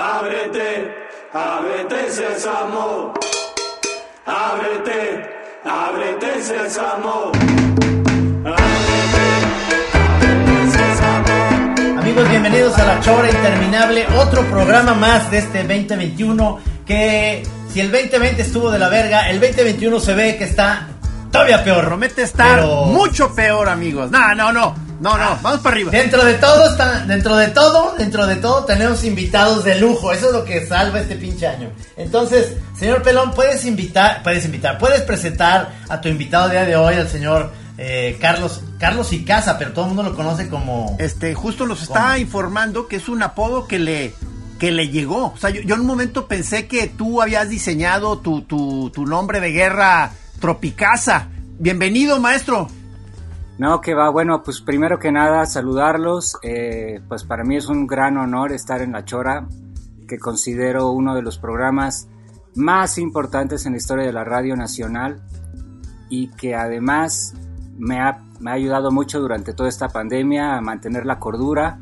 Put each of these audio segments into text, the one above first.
ábrete, ábrete sésamo, ábrete, ábrete sésamo. Amigos, bienvenidos a La Chora Interminable, otro programa más de este 2021 que si el 2020 estuvo de la verga, el 2021 se ve que está todavía peor. Promete estar Pero- mucho peor, amigos. No, no, no. No, no. Vamos para arriba. Dentro de todo, está, dentro de todo, dentro de todo tenemos invitados de lujo. Eso es lo que salva este pinche año. Entonces, señor Pelón, puedes invitar, puedes invitar, puedes presentar a tu invitado día de hoy, al señor eh, Carlos, Carlos Icaza, pero todo el mundo lo conoce como... Este, justo nos está ¿Cómo? informando que es un apodo que le que le llegó. O sea, yo, yo en un momento pensé que tú habías diseñado tu, tu, tu nombre de guerra Tropicasa. Bienvenido, maestro. No, que va, bueno, pues primero que nada saludarlos, eh, pues para mí es un gran honor estar en La Chora, que considero uno de los programas más importantes en la historia de la radio nacional y que además me ha, me ha ayudado mucho durante toda esta pandemia a mantener la cordura,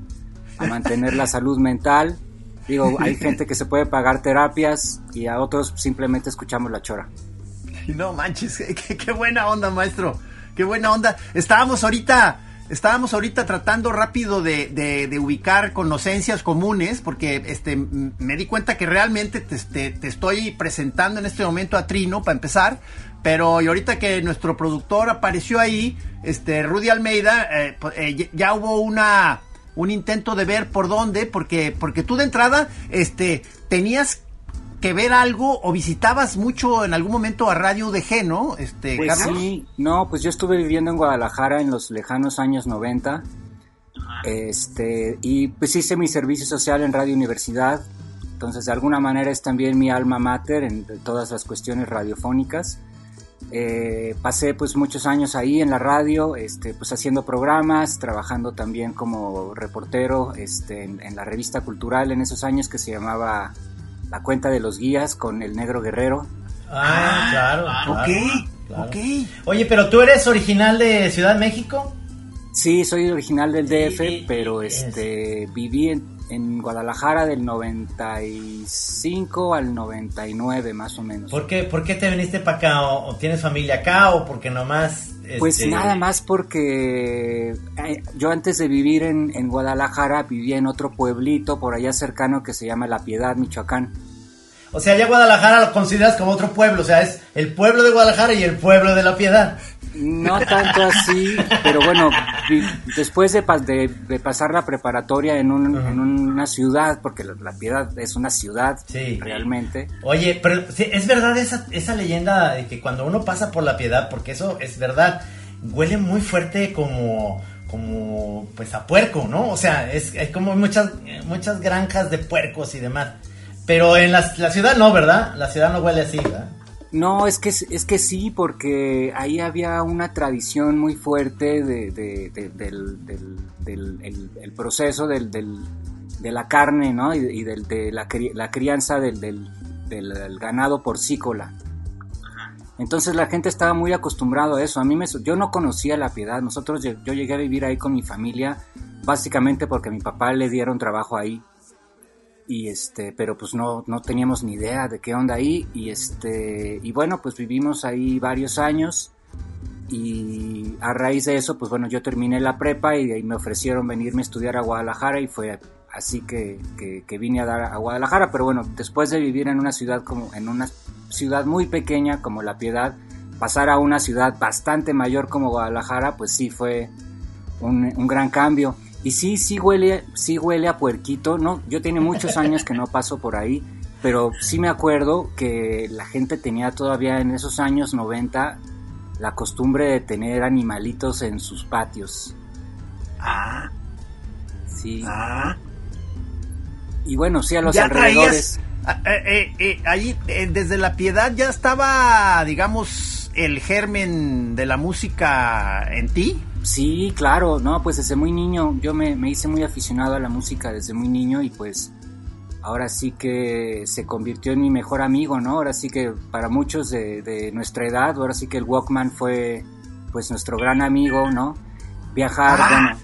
a mantener la salud mental. Digo, hay gente que se puede pagar terapias y a otros simplemente escuchamos La Chora. No manches, qué, qué buena onda, maestro. Qué buena onda. Estábamos ahorita, estábamos ahorita tratando rápido de, ubicar conocencias comunes, porque este me di cuenta que realmente te, estoy presentando en este momento a Trino para empezar. Pero y ahorita que nuestro productor apareció ahí, este Rudy Almeida, eh, pues, eh, ya hubo una un intento de ver por dónde, porque porque tú de entrada, este, tenías que ver algo o visitabas mucho en algún momento a Radio UDG, ¿no? Este, Pues Carlos. sí, no, pues yo estuve viviendo en Guadalajara en los lejanos años 90. Este, y pues hice mi servicio social en Radio Universidad. Entonces, de alguna manera es también mi alma mater en todas las cuestiones radiofónicas. Eh, pasé pues muchos años ahí en la radio, este, pues haciendo programas, trabajando también como reportero este, en, en la revista cultural en esos años que se llamaba La Cuenta de los Guías con el Negro Guerrero. Ah, claro. ok, claro, claro. ok. Oye, pero tú eres original de Ciudad de México. Sí, soy original del DF, Sí, pero es- este viví en, en Guadalajara del 95 al 99 más o menos. ¿Por qué, por qué te viniste para acá? ¿O, o tienes familia acá? ¿O porque nomás... Pues este, nada más porque eh, yo antes de vivir en, en Guadalajara vivía en otro pueblito por allá cercano que se llama La Piedad, Michoacán. O sea, ya Guadalajara lo consideras como otro pueblo. O sea, es el pueblo de Guadalajara y el pueblo de la Piedad. No tanto así, pero bueno, después de, pas- de- de pasar la preparatoria en, un- en una ciudad, porque la, La Piedad es una ciudad Sí. realmente, Oye, pero es verdad esa, esa leyenda de que cuando uno pasa por la piedad, porque eso es verdad, huele muy fuerte como, como pues a puerco, ¿no? O sea, es, hay como muchas, muchas granjas de puercos y demás. Pero en la, la ciudad no, ¿verdad? La ciudad no huele así, ¿verdad? No, es que, es que sí, porque ahí había una tradición muy fuerte de, de- de- del, del- del- el, el proceso del, del- de la carne, ¿no? Y, y del- de la, cri- la crianza del, del- del- del ganado porcícola. Entonces la gente estaba muy acostumbrado a eso. A mí me, yo no conocía la piedad. Nosotros yo llegué a vivir ahí con mi familia, básicamente porque a mi papá le dieron trabajo ahí y este pero pues no no teníamos ni idea de qué onda ahí y este y bueno pues vivimos ahí varios años y a raíz de eso pues bueno yo terminé la prepa y me ofrecieron venirme a estudiar a Guadalajara y fue así que, que, que vine a dar a Guadalajara pero bueno después de vivir en una ciudad como en una ciudad muy pequeña como La Piedad pasar a una ciudad bastante mayor como Guadalajara pues sí fue un, un gran cambio. Y sí, sí huele, sí huele a puerquito, ¿no? Yo tiene muchos años que no paso por ahí, pero sí me acuerdo que la gente tenía todavía en esos años 90 la costumbre de tener animalitos en sus patios. Ah, Sí. ah. Y bueno, sí a los ya alrededores. traías. ah, eh, eh, eh, ahí, eh, desde la piedad ya estaba, digamos, el germen de la música en ti. Sí, claro, no, pues desde muy niño yo me, me hice muy aficionado a la música desde muy niño y pues ahora sí que se convirtió en mi mejor amigo, ¿no? Ahora sí que para muchos de, de nuestra edad, ahora sí que el Walkman fue pues nuestro gran amigo, ¿no? Viajar, Ah. bueno,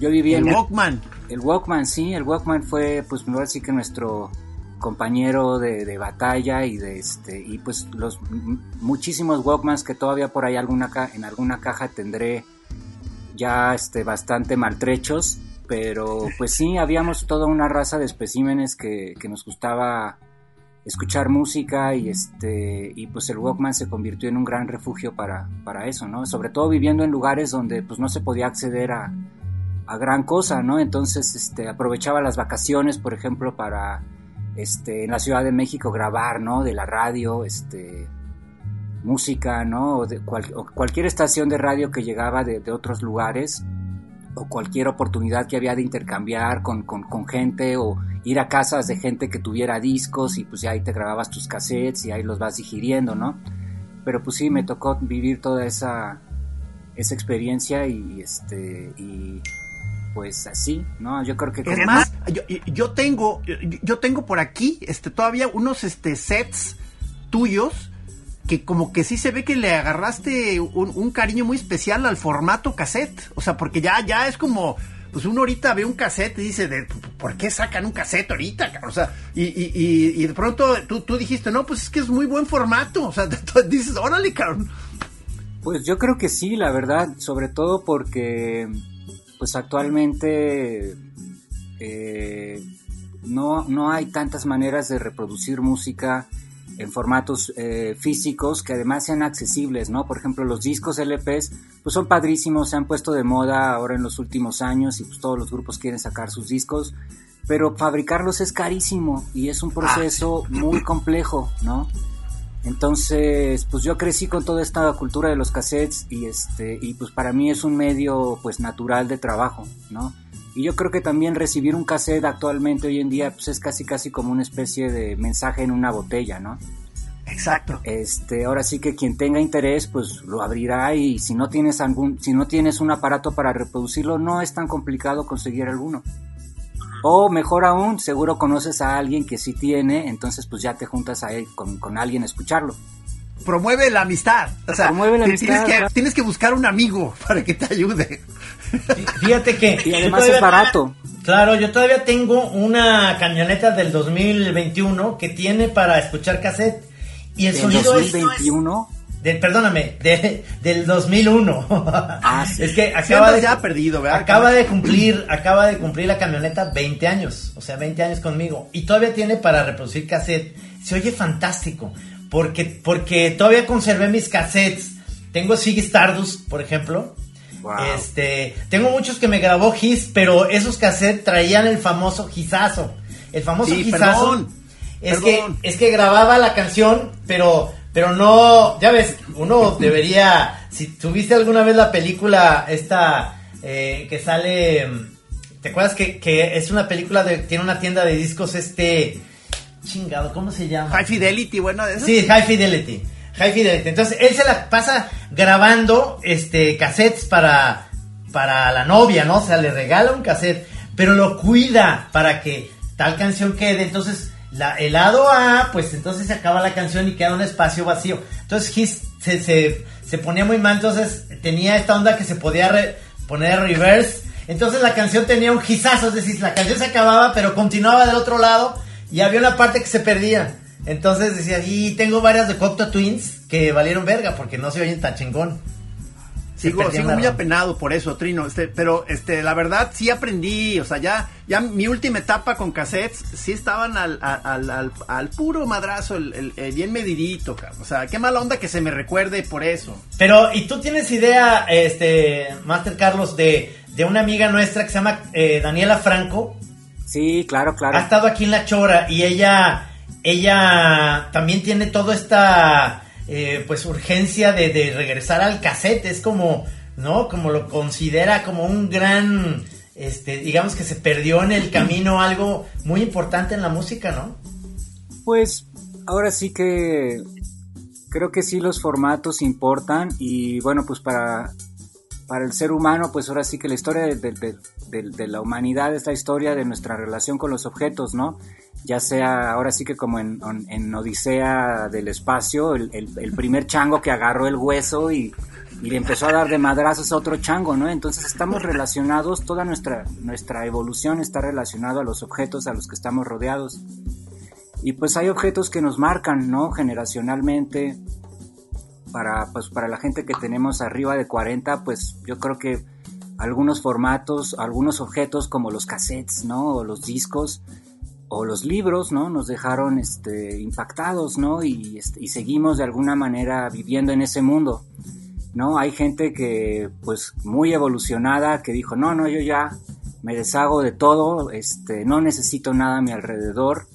yo vivía El en... Walkman. El Walkman, sí, el Walkman fue, pues, así que nuestro compañero de, batalla y de este y pues los muchísimos Walkmans que todavía por ahí alguna en alguna caja tendré ya este bastante maltrechos pero pues sí habíamos toda una raza de especímenes que, que nos gustaba escuchar música y este y pues el Walkman se convirtió en un gran refugio para, para eso no sobre todo viviendo en lugares donde pues no se podía acceder a, a gran cosa, ¿no? Entonces, este, aprovechaba las vacaciones, por ejemplo, para, este, en la Ciudad de México grabar, ¿no? De la radio, este, música, ¿no? O, de cualquier estación de radio que llegaba de, otros lugares, o cualquier oportunidad que había de intercambiar con, con, gente, o ir a casas de gente que tuviera discos, y pues ya ahí te grababas tus cassettes y ahí los vas digiriendo, ¿no? Pero pues sí, me tocó vivir toda esa, esa experiencia y, este, y pues así, ¿no? Yo creo que... Es más, yo, tengo, yo tengo por aquí, este, todavía unos, este, sets tuyos que como que sí se ve que le agarraste un, cariño muy especial al formato cassette, o sea, porque ya, ya es como, pues uno ahorita ve un cassette y dice, de, ¿por qué sacan un cassette ahorita? O sea, y, y, y, de pronto tú, tú, dijiste, no, pues es que es muy buen formato, o sea, dices, órale, cabrón. Pues yo creo que sí, la verdad, sobre todo porque pues actualmente eh, no, no hay tantas maneras de reproducir música en formatos eh, físicos que además sean accesibles, ¿no? Por ejemplo, los discos LPs, pues son padrísimos, se han puesto de moda ahora en los últimos años y pues todos los grupos quieren sacar sus discos, pero fabricarlos es carísimo y es un proceso muy complejo, ¿no? Entonces, pues yo crecí con toda esta cultura de los cassettes y este y pues para mí es un medio pues natural de trabajo, ¿no? Y yo creo que también recibir un cassette actualmente hoy en día pues es casi casi como una especie de mensaje en una botella, ¿no? Exacto. Este, ahora sí que quien tenga interés pues lo abrirá y si no tienes algún si no tienes un aparato para reproducirlo no es tan complicado conseguir alguno. O mejor aún, seguro conoces a alguien que sí tiene, entonces pues ya te juntas a con, alguien a escucharlo. Promueve la amistad. O sea, Promueve la amistad. Tienes que, buscar un amigo para que te ayude. Fíjate que... Y además es barato. Claro, yo todavía tengo una camioneta del 2021 que tiene para escuchar cassette. Y el sonido 2021? Perdóname, del 2001. Ah, Es que acaba de ya perdido, Acaba de cumplir, acaba de cumplir la camioneta 20 años, o sea, 20 años conmigo y todavía tiene para reproducir cassette. Se oye fantástico, porque porque todavía conservé mis cassettes. Tengo Siggy Stardust, por ejemplo. Este, tengo muchos que me grabó Gis, pero esos cassettes traían el famoso gizazo. El famoso gizazo. Es que es que grababa la canción, pero pero no, ya ves, uno debería, si tuviste alguna vez la película esta eh, que sale, ¿te acuerdas que, es una película de, tiene una tienda de discos este, chingado, ¿cómo se llama? High Fidelity, bueno, de eso. Sí, High Fidelity. High Fidelity. Entonces, él se la pasa grabando este cassettes para, para la novia, ¿no? O sea, le regala un cassette, pero lo cuida para que tal canción quede. Entonces, la, el lado A, pues entonces se acaba la canción y queda un espacio vacío. Entonces His se, se, ponía muy mal, entonces tenía esta onda que se podía poner reverse. Entonces la canción tenía un gizazo, es decir, la canción se acababa, pero continuaba del otro lado y había una parte que se perdía. Entonces decía, y tengo varias de Cocteau Twins que valieron verga porque no se oyen tan chingón. Sigo, muy apenado por eso, Trino. Este, pero este, la verdad sí aprendí, o sea, ya, ya mi última etapa con cassettes sí estaban al, al, al, puro madrazo, el, bien medidito, o sea, qué mala onda que se me recuerde por eso. Pero, ¿y tú tienes idea, este, Master Carlos, de, de una amiga nuestra que se llama eh, Daniela Franco? Sí, claro, claro. Ha estado aquí en La Chora y ella, ella también tiene toda esta eh, pues urgencia de, regresar al cassette, es como, ¿no? Como lo considera como un gran, este, digamos que se perdió en el camino algo muy importante en la música, ¿no? Pues ahora sí que creo que sí los formatos importan y bueno, pues para, para el ser humano, pues ahora sí que la historia de la humanidad es la historia de nuestra relación con los objetos, ¿no? ya sea ahora sí que como en, Odisea del espacio, el, primer chango que agarró el hueso y, y le empezó a dar de madrazos a otro chango, ¿no? Entonces estamos relacionados, toda nuestra, nuestra evolución está relacionada a los objetos a los que estamos rodeados. Y pues hay objetos que nos marcan, ¿no? Generacionalmente, para, pues, para la gente que tenemos arriba de 40, pues yo creo que algunos formatos, algunos objetos como los cassettes, ¿no? O los discos, o los libros, ¿no? Nos dejaron este, impactados, ¿no? Y, este, y seguimos de alguna manera viviendo en ese mundo. ¿no? Hay gente que, pues, muy evolucionada, que dijo, no, no, yo ya me deshago de todo, este, no necesito nada a mi alrededor.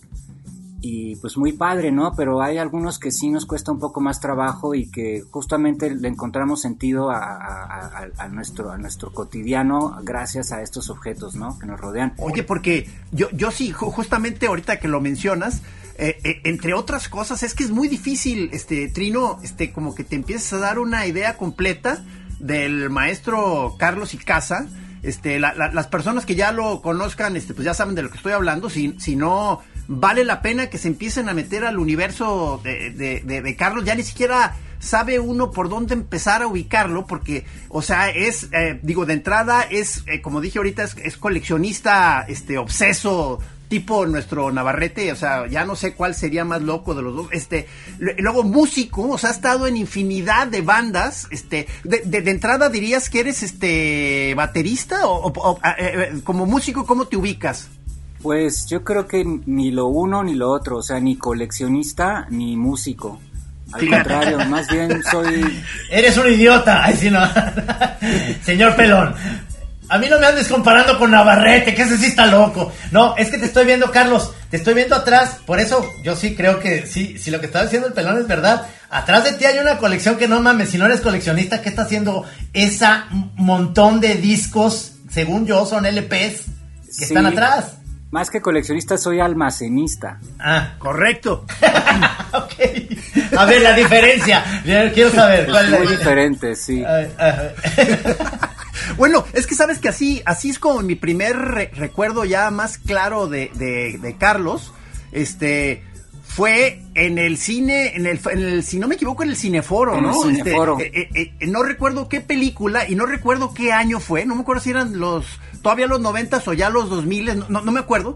Y pues muy padre, ¿no? Pero hay algunos que sí nos cuesta un poco más trabajo y que justamente le encontramos sentido a, nuestro, a nuestro cotidiano gracias a estos objetos, ¿no? Que nos rodean. Oye, porque yo, yo sí, justamente ahorita que lo mencionas, eh, eh, entre otras cosas, es que es muy difícil, este, Trino, este, como que te empiezas a dar una idea completa del maestro Carlos Icaza. Este, las personas que ya lo conozcan, este, pues ya saben de lo que estoy hablando. Si, si no, vale la pena que se empiecen a meter al universo de, de, Carlos. Ya ni siquiera sabe uno por dónde empezar a ubicarlo, porque, o sea, es, eh, digo, de entrada es, como dije ahorita, es, es, coleccionista, este, obseso tipo nuestro Navarrete, o sea, ya no sé cuál sería más loco de los dos. Este, luego músico, o sea, ha estado en infinidad de bandas. Este, de, entrada dirías que eres este baterista o, eh, eh, como músico, ¿cómo te ubicas? Pues yo creo que ni lo uno ni lo otro, o sea, ni coleccionista ni músico. Al contrario, más bien soy. Eres un idiota. Ay, sí, no. Señor Pelón. A mí no me andes comparando con Navarrete, que ese sí está loco. No, es que te estoy viendo, Carlos, te estoy viendo atrás. Por eso yo sí creo que sí, si lo que está diciendo el pelón es verdad. Atrás de ti hay una colección que no mames, si no eres coleccionista, ¿qué está haciendo esa montón de discos? Según yo, son LPs que están atrás. Más que coleccionista, soy almacenista. Ah, correcto. ok. A ver, la diferencia. Quiero saber. ¿cuál es Muy diferente, sí. Bueno, es que sabes que así, así es como mi primer recuerdo ya más claro de, de, Carlos. Este fue en el cine, en el, si no me equivoco, en el Cineforo, ¿no? El Cineforo. Este, eh, eh, eh, no recuerdo qué película y no recuerdo qué año fue, no me acuerdo si eran los, todavía los noventas o ya los dos miles, no, no, me acuerdo.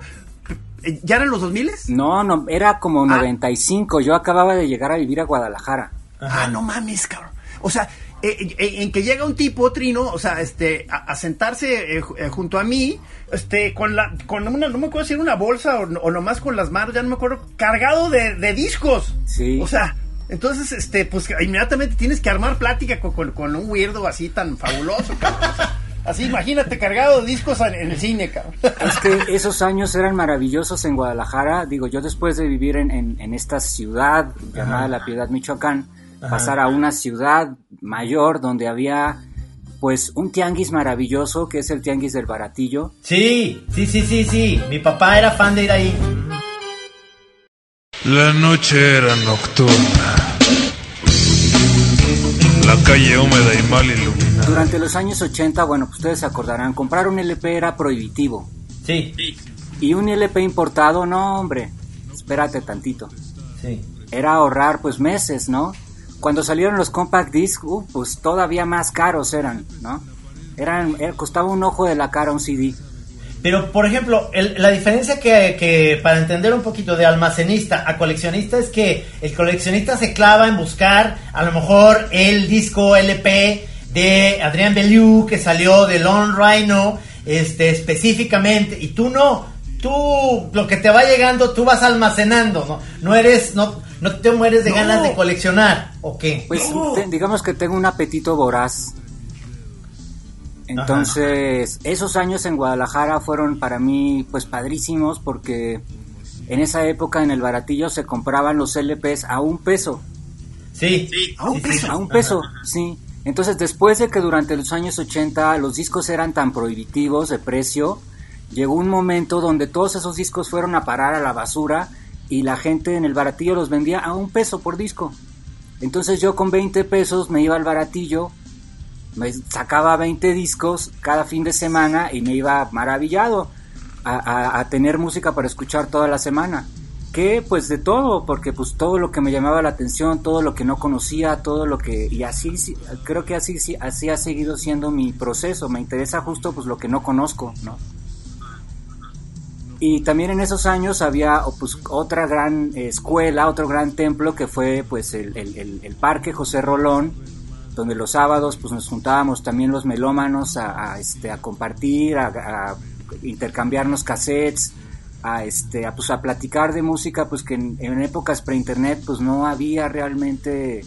¿Ya eran los dos miles? No, no, era como 95, ah. yo acababa de llegar a vivir a Guadalajara. Ah, no mames, cabrón. O sea, eh, eh, en que llega un tipo, Trino, o sea, este, a, sentarse eh, junto a mí, este, con la, con una, no me acuerdo si era una bolsa o, nomás con las manos, ya no me acuerdo, cargado de, discos. Sí. O sea, entonces, este, pues inmediatamente tienes que armar plática con, con, un weirdo así tan fabuloso, cabrón. Así, imagínate, cargado de discos en, el cine, cabrón. Es que esos años eran maravillosos en Guadalajara. Digo, yo después de vivir en, en, esta ciudad llamada La Piedad, Michoacán, pasar a una ciudad mayor donde había pues un tianguis maravilloso que es el tianguis del baratillo. Sí, sí, sí, sí, sí. Mi papá era fan de ir ahí. La noche era nocturna. La calle húmeda y mal iluminada. Durante los años 80, bueno, pues ustedes se acordarán, comprar un LP era prohibitivo. Sí. Y un LP importado, no, hombre, espérate tantito. Sí. Era ahorrar pues meses, ¿no? Cuando salieron los compact disc, uh, pues todavía más caros eran, ¿no? Eran, eh, costaba un ojo de la cara un CD. Pero, por ejemplo, la diferencia que, que, para entender un poquito de almacenista a coleccionista es que el coleccionista se clava en buscar a lo mejor el disco LP de Adrián Bellew que salió de Lone Rhino este, específicamente y tú no, tú lo que te va llegando tú vas almacenando, ¿no? No eres, no, ¿No te mueres de ganas de coleccionar o qué? Pues digamos que tengo un apetito voraz. Entonces, esos años en Guadalajara fueron para mí pues padrísimos porque en esa época en el baratillo se compraban los LPs a un peso. Sí, a un peso. A un peso, sí. Entonces, después de que durante los años 80 los discos eran tan prohibitivos de precio, llegó un momento donde todos esos discos fueron a parar a la basura y la gente en el baratillo los vendía a un peso por disco. Entonces yo con 20 pesos me iba al baratillo, me sacaba 20 discos cada fin de semana y me iba maravillado a, tener música para escuchar toda la semana. que pues de todo, porque pues todo lo que me llamaba la atención, todo lo que no conocía, todo lo que y así sí, creo que así sí, así ha seguido siendo mi proceso, me interesa justo pues lo que no conozco, ¿no? Y también en esos años había pues, otra gran escuela, otro gran templo que fue pues el, el, el Parque José Rolón, donde los sábados pues nos juntábamos también los melómanos a, a, este, a compartir, a, a, intercambiarnos cassettes, a, este, a, pues, a platicar de música, pues que en, en épocas pre-internet pues no había realmente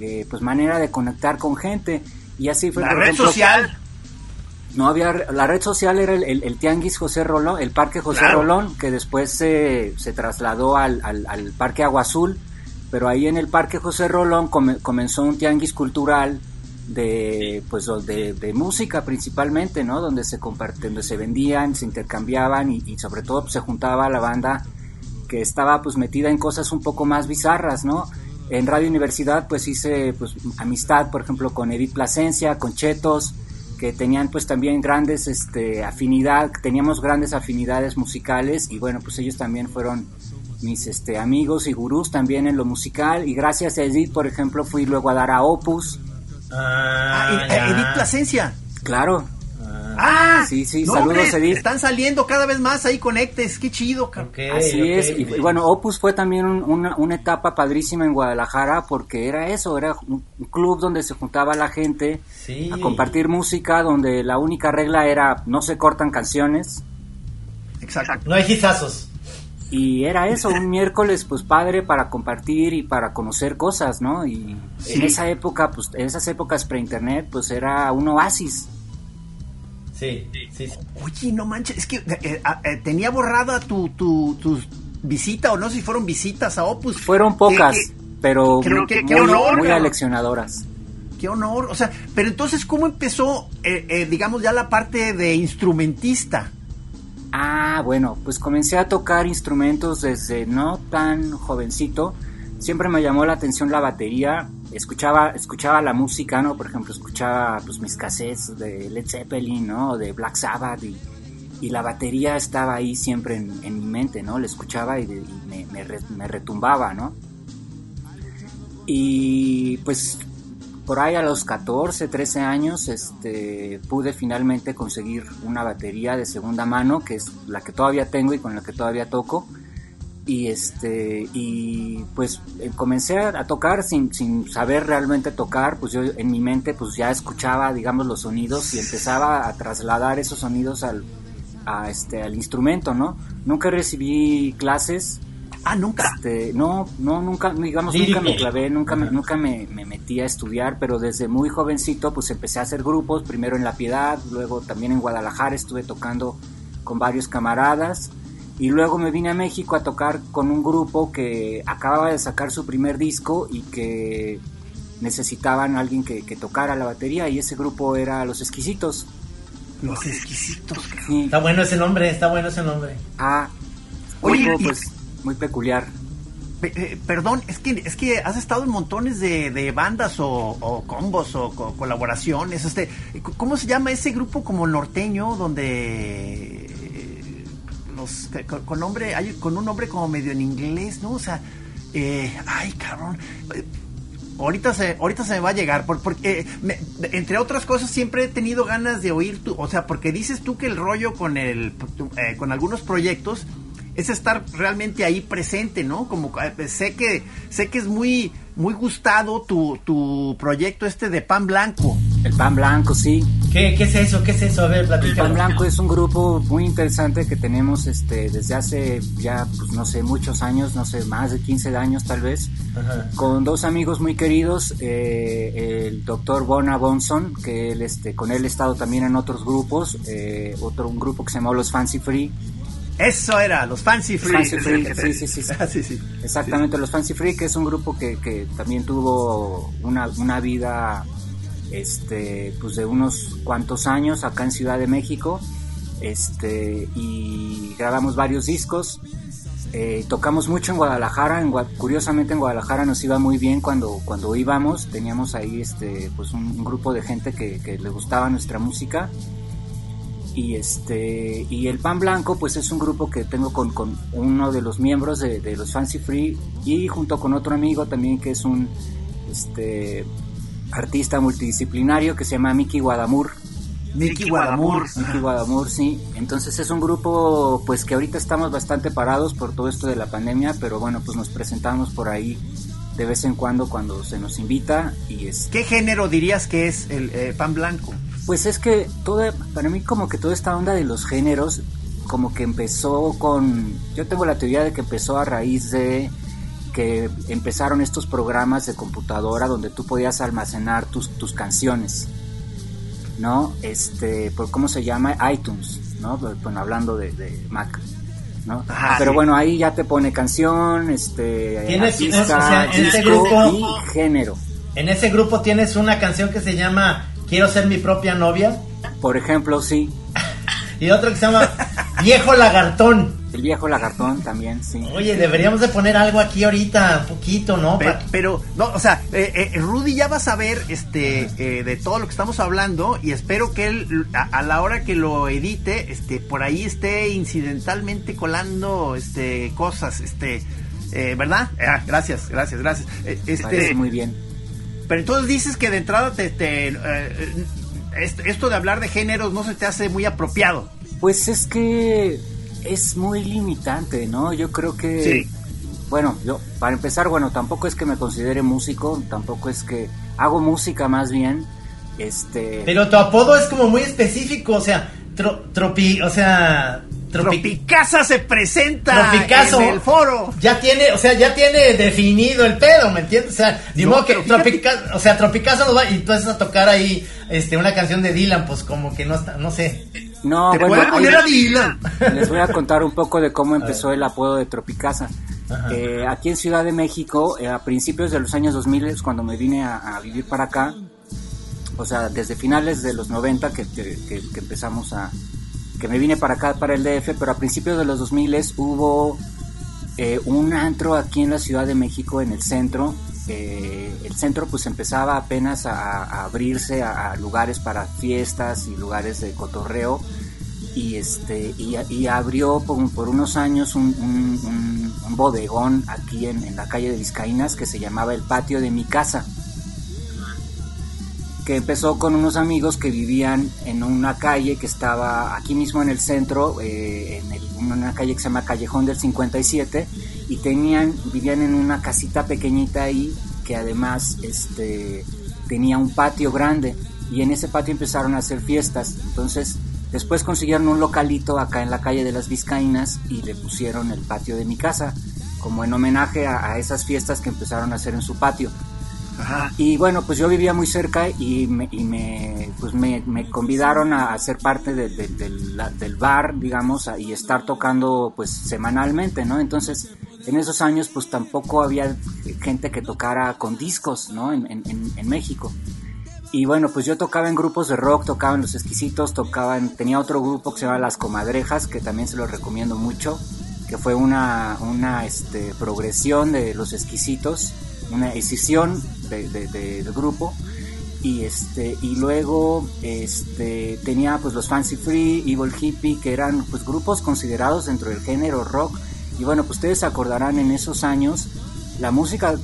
eh, pues manera de conectar con gente. Y así fue. La red ejemplo, social. No había, la red social era el, el, el, Tianguis José Rolón, el Parque José claro. Rolón, que después se, se trasladó al, al, al, Parque Agua Azul, pero ahí en el Parque José Rolón come, comenzó un tianguis cultural de pues de, de, música principalmente, ¿no? Donde se comparten, donde se vendían, se intercambiaban y, y sobre todo pues, se juntaba la banda que estaba pues metida en cosas un poco más bizarras, ¿no? En Radio Universidad pues hice pues amistad, por ejemplo, con Edith Plasencia, con Chetos, que tenían pues también grandes este afinidad, teníamos grandes afinidades musicales y bueno, pues ellos también fueron mis este amigos y gurús también en lo musical y gracias a Edith, por ejemplo, fui luego a dar a Opus. Ah, ah Edith Plasencia. Claro. Ah, sí, sí, no, saludos hombre, Edith. Están saliendo cada vez más ahí conectes, qué chido. Okay, Así okay, es, y, y, bueno, Opus fue también un, una, una, etapa padrísima en Guadalajara porque era eso, era un, un club donde se juntaba la gente sí. a compartir música, donde la única regla era no se cortan canciones. Exacto. No hay gizazos. Y era eso, un miércoles pues padre para compartir y para conocer cosas, ¿no? Y sí. en esa época, pues en esas épocas pre-internet, pues era un oasis. Sí, sí, sí. Oye, no manches, es que eh, eh, tenía borrada tu, tu, tu, visita, o no sé si fueron visitas a Opus. Fueron pocas, que, pero que, muy, muy, honor, muy aleccionadoras. Qué honor, o sea, pero entonces, ¿cómo empezó, eh, digamos, ya la parte de instrumentista? Ah, bueno, pues comencé a tocar instrumentos desde no tan jovencito. Siempre me llamó la atención la batería. Escuchaba, escuchaba la música, ¿no? Por ejemplo, escuchaba pues mis cassettes de Led Zeppelin, ¿no? De Black Sabbath y, la batería estaba ahí siempre en, mi mente, ¿no? La escuchaba y, me, me retumbaba, ¿no? Y pues por ahí a los 14, 13 años, este, pude finalmente conseguir una batería de segunda mano, que es la que todavía tengo y con la que todavía toco. Y este, y pues comencé a tocar sin, sin saber realmente tocar, pues yo en mi mente pues ya escuchaba, digamos, los sonidos y empezaba a trasladar esos sonidos al, a este, al instrumento, ¿no? Nunca recibí clases, Ah, nunca. Este, no, no, nunca, digamos, sí, nunca me clavé, nunca, me, nunca me, me, metí a estudiar, pero desde muy jovencito, pues empecé a hacer grupos, primero en La Piedad, luego también en Guadalajara estuve tocando con varios camaradas, y luego me vine a México a tocar con un grupo que acababa de sacar su primer disco y que necesitaban a alguien que, que tocara la batería, y ese grupo era Los Exquisitos. Los Exquisitos, sí. Está bueno ese nombre, está bueno ese nombre. Ah, Oye, pues muy peculiar. Eh, perdón, es que es que has estado en montones de, de bandas o, combos o co colaboraciones. Este, ¿Cómo se llama ese grupo como norteño donde los con, con nombre con un nombre como medio en inglés, ¿no? O sea, eh, ay cabrón. Ahorita se, ahorita se me va a llegar, por, porque entre otras cosas siempre he tenido ganas de oír tu, o sea, porque dices tú que el rollo con el, eh, con algunos proyectos es estar realmente ahí presente, ¿no? Como sé que sé que es muy muy gustado tu, tu proyecto este de Pan Blanco. El Pan Blanco, sí. ¿Qué, qué es eso? ¿Qué es eso? A ver, El Pan Blanco es un grupo muy interesante que tenemos este desde hace ya pues no sé muchos años, no sé, más de 15 años tal vez, Ajá. con dos amigos muy queridos, eh, el doctor Bona Bonson, que él este con él he estado también en otros grupos, eh, otro un grupo que se llamó Los Fancy Free eso era, los Fancy Free, sí, sí, sí. Ah, sí, sí. Exactamente, los Fancy Free, que es un grupo que, que también tuvo una, una, vida este, pues de unos cuantos años acá en Ciudad de México. Este, y grabamos varios discos. Eh, tocamos mucho en Guadalajara, en, curiosamente en Guadalajara nos iba muy bien cuando, cuando íbamos, teníamos ahí este, pues un, un grupo de gente que, que le gustaba nuestra música Y este y el Pan Blanco pues es un grupo que tengo con, con uno de los miembros de, de los Fancy Free y junto con otro amigo también que es un este artista multidisciplinario que se llama Mickey Guadamur. Nicky Guadamur. Mickey Guadamur, sí. Entonces es un grupo pues que ahorita estamos bastante parados por todo esto de la pandemia, pero bueno, pues nos presentamos por ahí de vez en cuando cuando se nos invita y es ¿Qué género dirías que es el eh, pan blanco? Pues es que toda, para mí como que toda esta onda de los géneros, como que empezó con, yo tengo la teoría de que empezó a raíz de que empezaron estos programas de computadora donde tú podías almacenar tus, tus canciones, ¿no? Este, por cómo se llama, iTunes, ¿no? Bueno, hablando de, de Mac. ¿no? Ajá, Pero sí. bueno, ahí ya te pone canción, este, artista, o sea, en ese disco grupo- y género. En ese grupo tienes una canción que se llama Quiero ser mi propia novia Por ejemplo, sí, y otra que se llama Viejo Lagartón. el viejo lagartón también, sí. Oye, deberíamos de poner algo aquí ahorita, un poquito, ¿no? Pero, no, o sea, eh, eh, Rudy ya va a saber este, eh, de todo lo que estamos hablando y espero que él, a, a la hora que lo edite, este, por ahí esté incidentalmente colando este, cosas, este, eh, ¿verdad? Ah, gracias, gracias, gracias. Eh, Parece este, muy bien. Pero entonces dices que de entrada te, te, eh, est- esto de hablar de géneros no se te hace muy apropiado. Pues es que es muy limitante, ¿no? Yo creo que... Sí. Bueno, yo, para empezar, bueno, tampoco es que me considere músico, tampoco es que hago música más bien, este... Pero tu apodo es como muy específico, o sea, tro- tropi, o sea, Tropicasa se presenta Tropicazo. en el foro. Ya tiene, o sea, ya tiene definido el pedo, ¿me entiendes? O sea, ni No, modo que pero fíjate- Tropica- o sea, Tropicazo nos va y tú vas a tocar ahí este una canción de Dylan, pues como que no está, no sé. no, Te bueno, puede ahí poner a Dylan. les voy a contar un poco de cómo empezó el apodo de Tropicasa. Eh, aquí en Ciudad de México, eh, a principios de los años 2000, es cuando me vine a, a vivir para acá, o sea, desde finales de los 90 que, que- que- que empezamos a... que me vine para acá, para el DF, pero a principios de los 2000 hubo eh, un antro aquí en la Ciudad de México, en el centro. Eh, el centro pues empezaba apenas a, abrirse a, lugares para fiestas y lugares de cotorreo y este y, abrió por, unos años un- un bodegón aquí en, en la calle de Vizcaínas que se llamaba el patio de mi casa que empezó con unos amigos que vivían en una calle que estaba aquí mismo en el centro, eh, en, una calle que se llama Callejón del 57, y tenían, vivían en una casita pequeñita ahí que además este, tenía un patio grande, y en ese patio empezaron a hacer fiestas. Entonces, después consiguieron un localito acá en la calle de las Vizcaínas y le pusieron el patio de mi casa, como en homenaje a esas fiestas que empezaron a hacer en su patio. Y bueno, pues yo vivía muy cerca y me, y me, pues me, me convidaron a ser parte de- de- del- bar, digamos, y estar tocando pues semanalmente, ¿no? Entonces, en esos años pues tampoco había gente que tocara con discos, ¿no? En, en- México. Y bueno, pues yo tocaba en grupos de rock, tocaba en Los Exquisitos, tocaba en, tenía otro grupo que se llama Las Comadrejas, que también se los recomiendo mucho, que fue una, una este, progresión de Los Exquisitos, una escisión de, de- de- del grupo. Y, este, y luego este, tenía pues los Fancy Free, Evil Hippie, que eran pues grupos considerados dentro del género rock. Y bueno, pues ustedes se acordarán en esos años, la música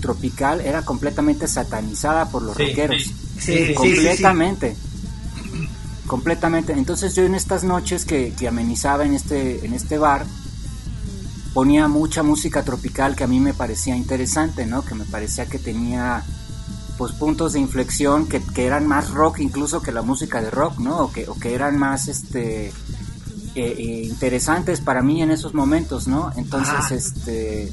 tropical era completamente satanizada por los Sí, rockeros. sí. Sí, sí, sí, completamente. Completamente. Entonces yo en estas noches que, que amenizaba en este, en este bar, ponía mucha música tropical que a mí me parecía interesante, ¿no? Que me parecía que tenía pues puntos de inflexión que, que eran más rock incluso que la música de rock, ¿no? O que, o que eran más este eh, eh, interesantes para mí en esos momentos, ¿no? Entonces, este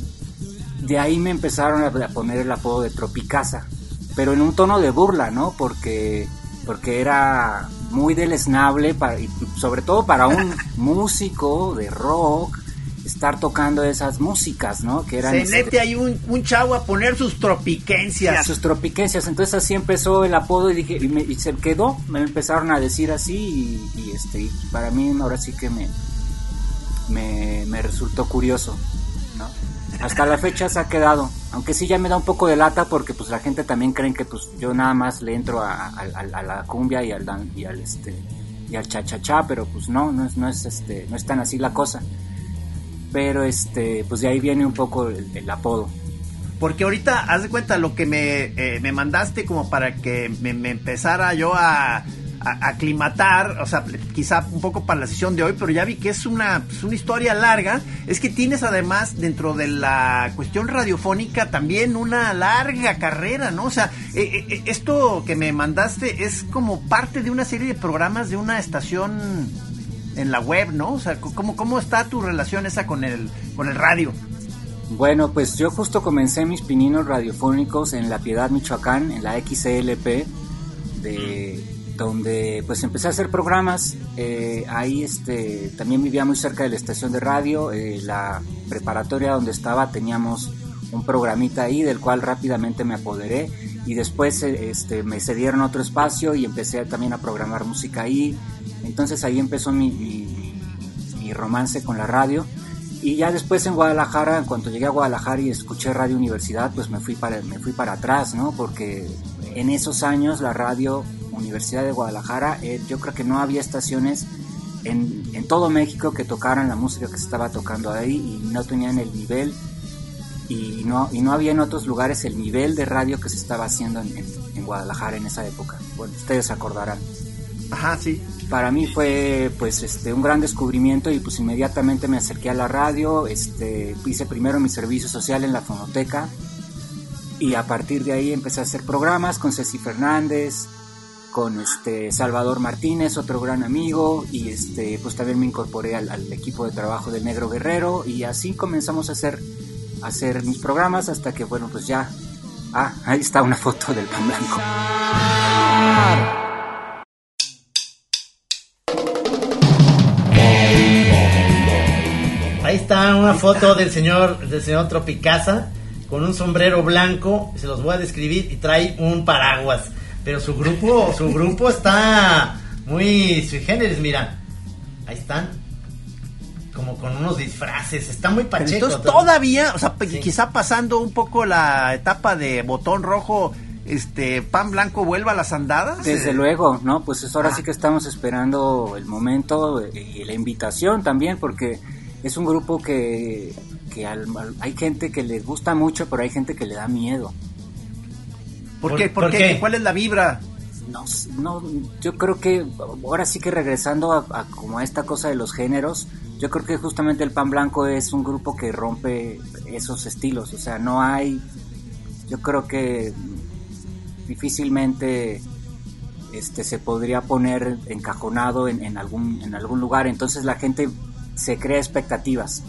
de ahí me empezaron a a poner el apodo de Tropicasa, pero en un tono de burla, ¿no? Porque porque era muy deleznable para, y sobre todo para un músico de rock estar tocando esas músicas, ¿no? Que eran Se este, mete ahí un, un chavo a poner sus tropiquencias. sus tropiquencias. Entonces así empezó el apodo y dije y, me- y se quedó. Me empezaron a decir así y, y, este y para mí ahora sí que me me, me resultó curioso, ¿no? Hasta la fecha se ha quedado, aunque sí ya me da un poco de lata porque pues la gente también creen que pues yo nada más le entro a, a- a- a la cumbia y al dan- y al este y al cha cha cha, pero pues no, no es, no es este, no es tan así la cosa. Pero este, pues de ahí viene un poco el, apodo. Porque ahorita, haz de cuenta, lo que me, eh, me mandaste como para que me, empezara yo a aclimatar, o sea, quizá un poco para la sesión de hoy, pero ya vi que es una, pues, una historia larga. Es que tienes además dentro de la cuestión radiofónica también una larga carrera, ¿no? O sea, eh, eh, esto que me mandaste es como parte de una serie de programas de una estación en la web, ¿no? O sea, ¿cómo, cómo está tu relación esa con el, con el radio? Bueno, pues yo justo comencé mis pininos radiofónicos en La Piedad, Michoacán, en la XLP, de donde pues empecé a hacer programas. Eh, ahí este, también vivía muy cerca de la estación de radio. eh, la preparatoria donde estaba teníamos un programita ahí del cual rápidamente me apoderé y después eh, este, me cedieron otro espacio y empecé también a programar música ahí. Entonces ahí empezó mi, romance con la radio. Y ya después en Guadalajara, en cuanto llegué a Guadalajara y escuché Radio Universidad, pues me fui para, me fui para atrás, ¿no? Porque en esos años la radio Universidad de Guadalajara, eh, yo creo que no había estaciones en, en todo México que tocaran la música que se estaba tocando ahí y no tenían el nivel y no, y no había en otros lugares el nivel de radio que se estaba haciendo en, en- en Guadalajara en esa época. Bueno, ustedes se acordarán Ajá, sí. para mí fue pues este un gran descubrimiento y pues inmediatamente me acerqué a la radio, este hice primero mi servicio social en la fonoteca y a partir de ahí empecé a hacer programas con Ceci Fernández, con este Salvador Martínez, otro gran amigo y este pues también me incorporé al, al equipo de trabajo del Negro Guerrero y así comenzamos a hacer hacer mis programas hasta que bueno pues ya ah ahí está una foto del pan blanco. Ahí está una foto del señor, del señor Tropicasa con un sombrero blanco, se los voy a describir y trae un paraguas. Pero su grupo, su grupo está muy sui generis, mira. Ahí están. Como con unos disfraces, está muy Pero pacheco. entonces todavía, o sea, Sí. quizá pasando un poco la etapa de botón rojo, este pan blanco vuelva a las andadas. Desde Eh, luego, ¿no? Pues eso ahora Ah. sí que estamos esperando el momento eh, y la invitación también, porque es un grupo que, que al- al- hay gente que les gusta mucho, pero hay gente que le da miedo. ¿Por, qué? ¿Por- ¿Por por qué? qué? ¿Cuál es la vibra? No, no, yo creo que ahora sí que regresando a, como a esta cosa de los géneros, yo creo que justamente el Pan Blanco es un grupo que rompe esos estilos, o sea, no hay, yo creo que difícilmente este se podría poner encajonado en, en algún en algún lugar, entonces la gente se crea expectativas.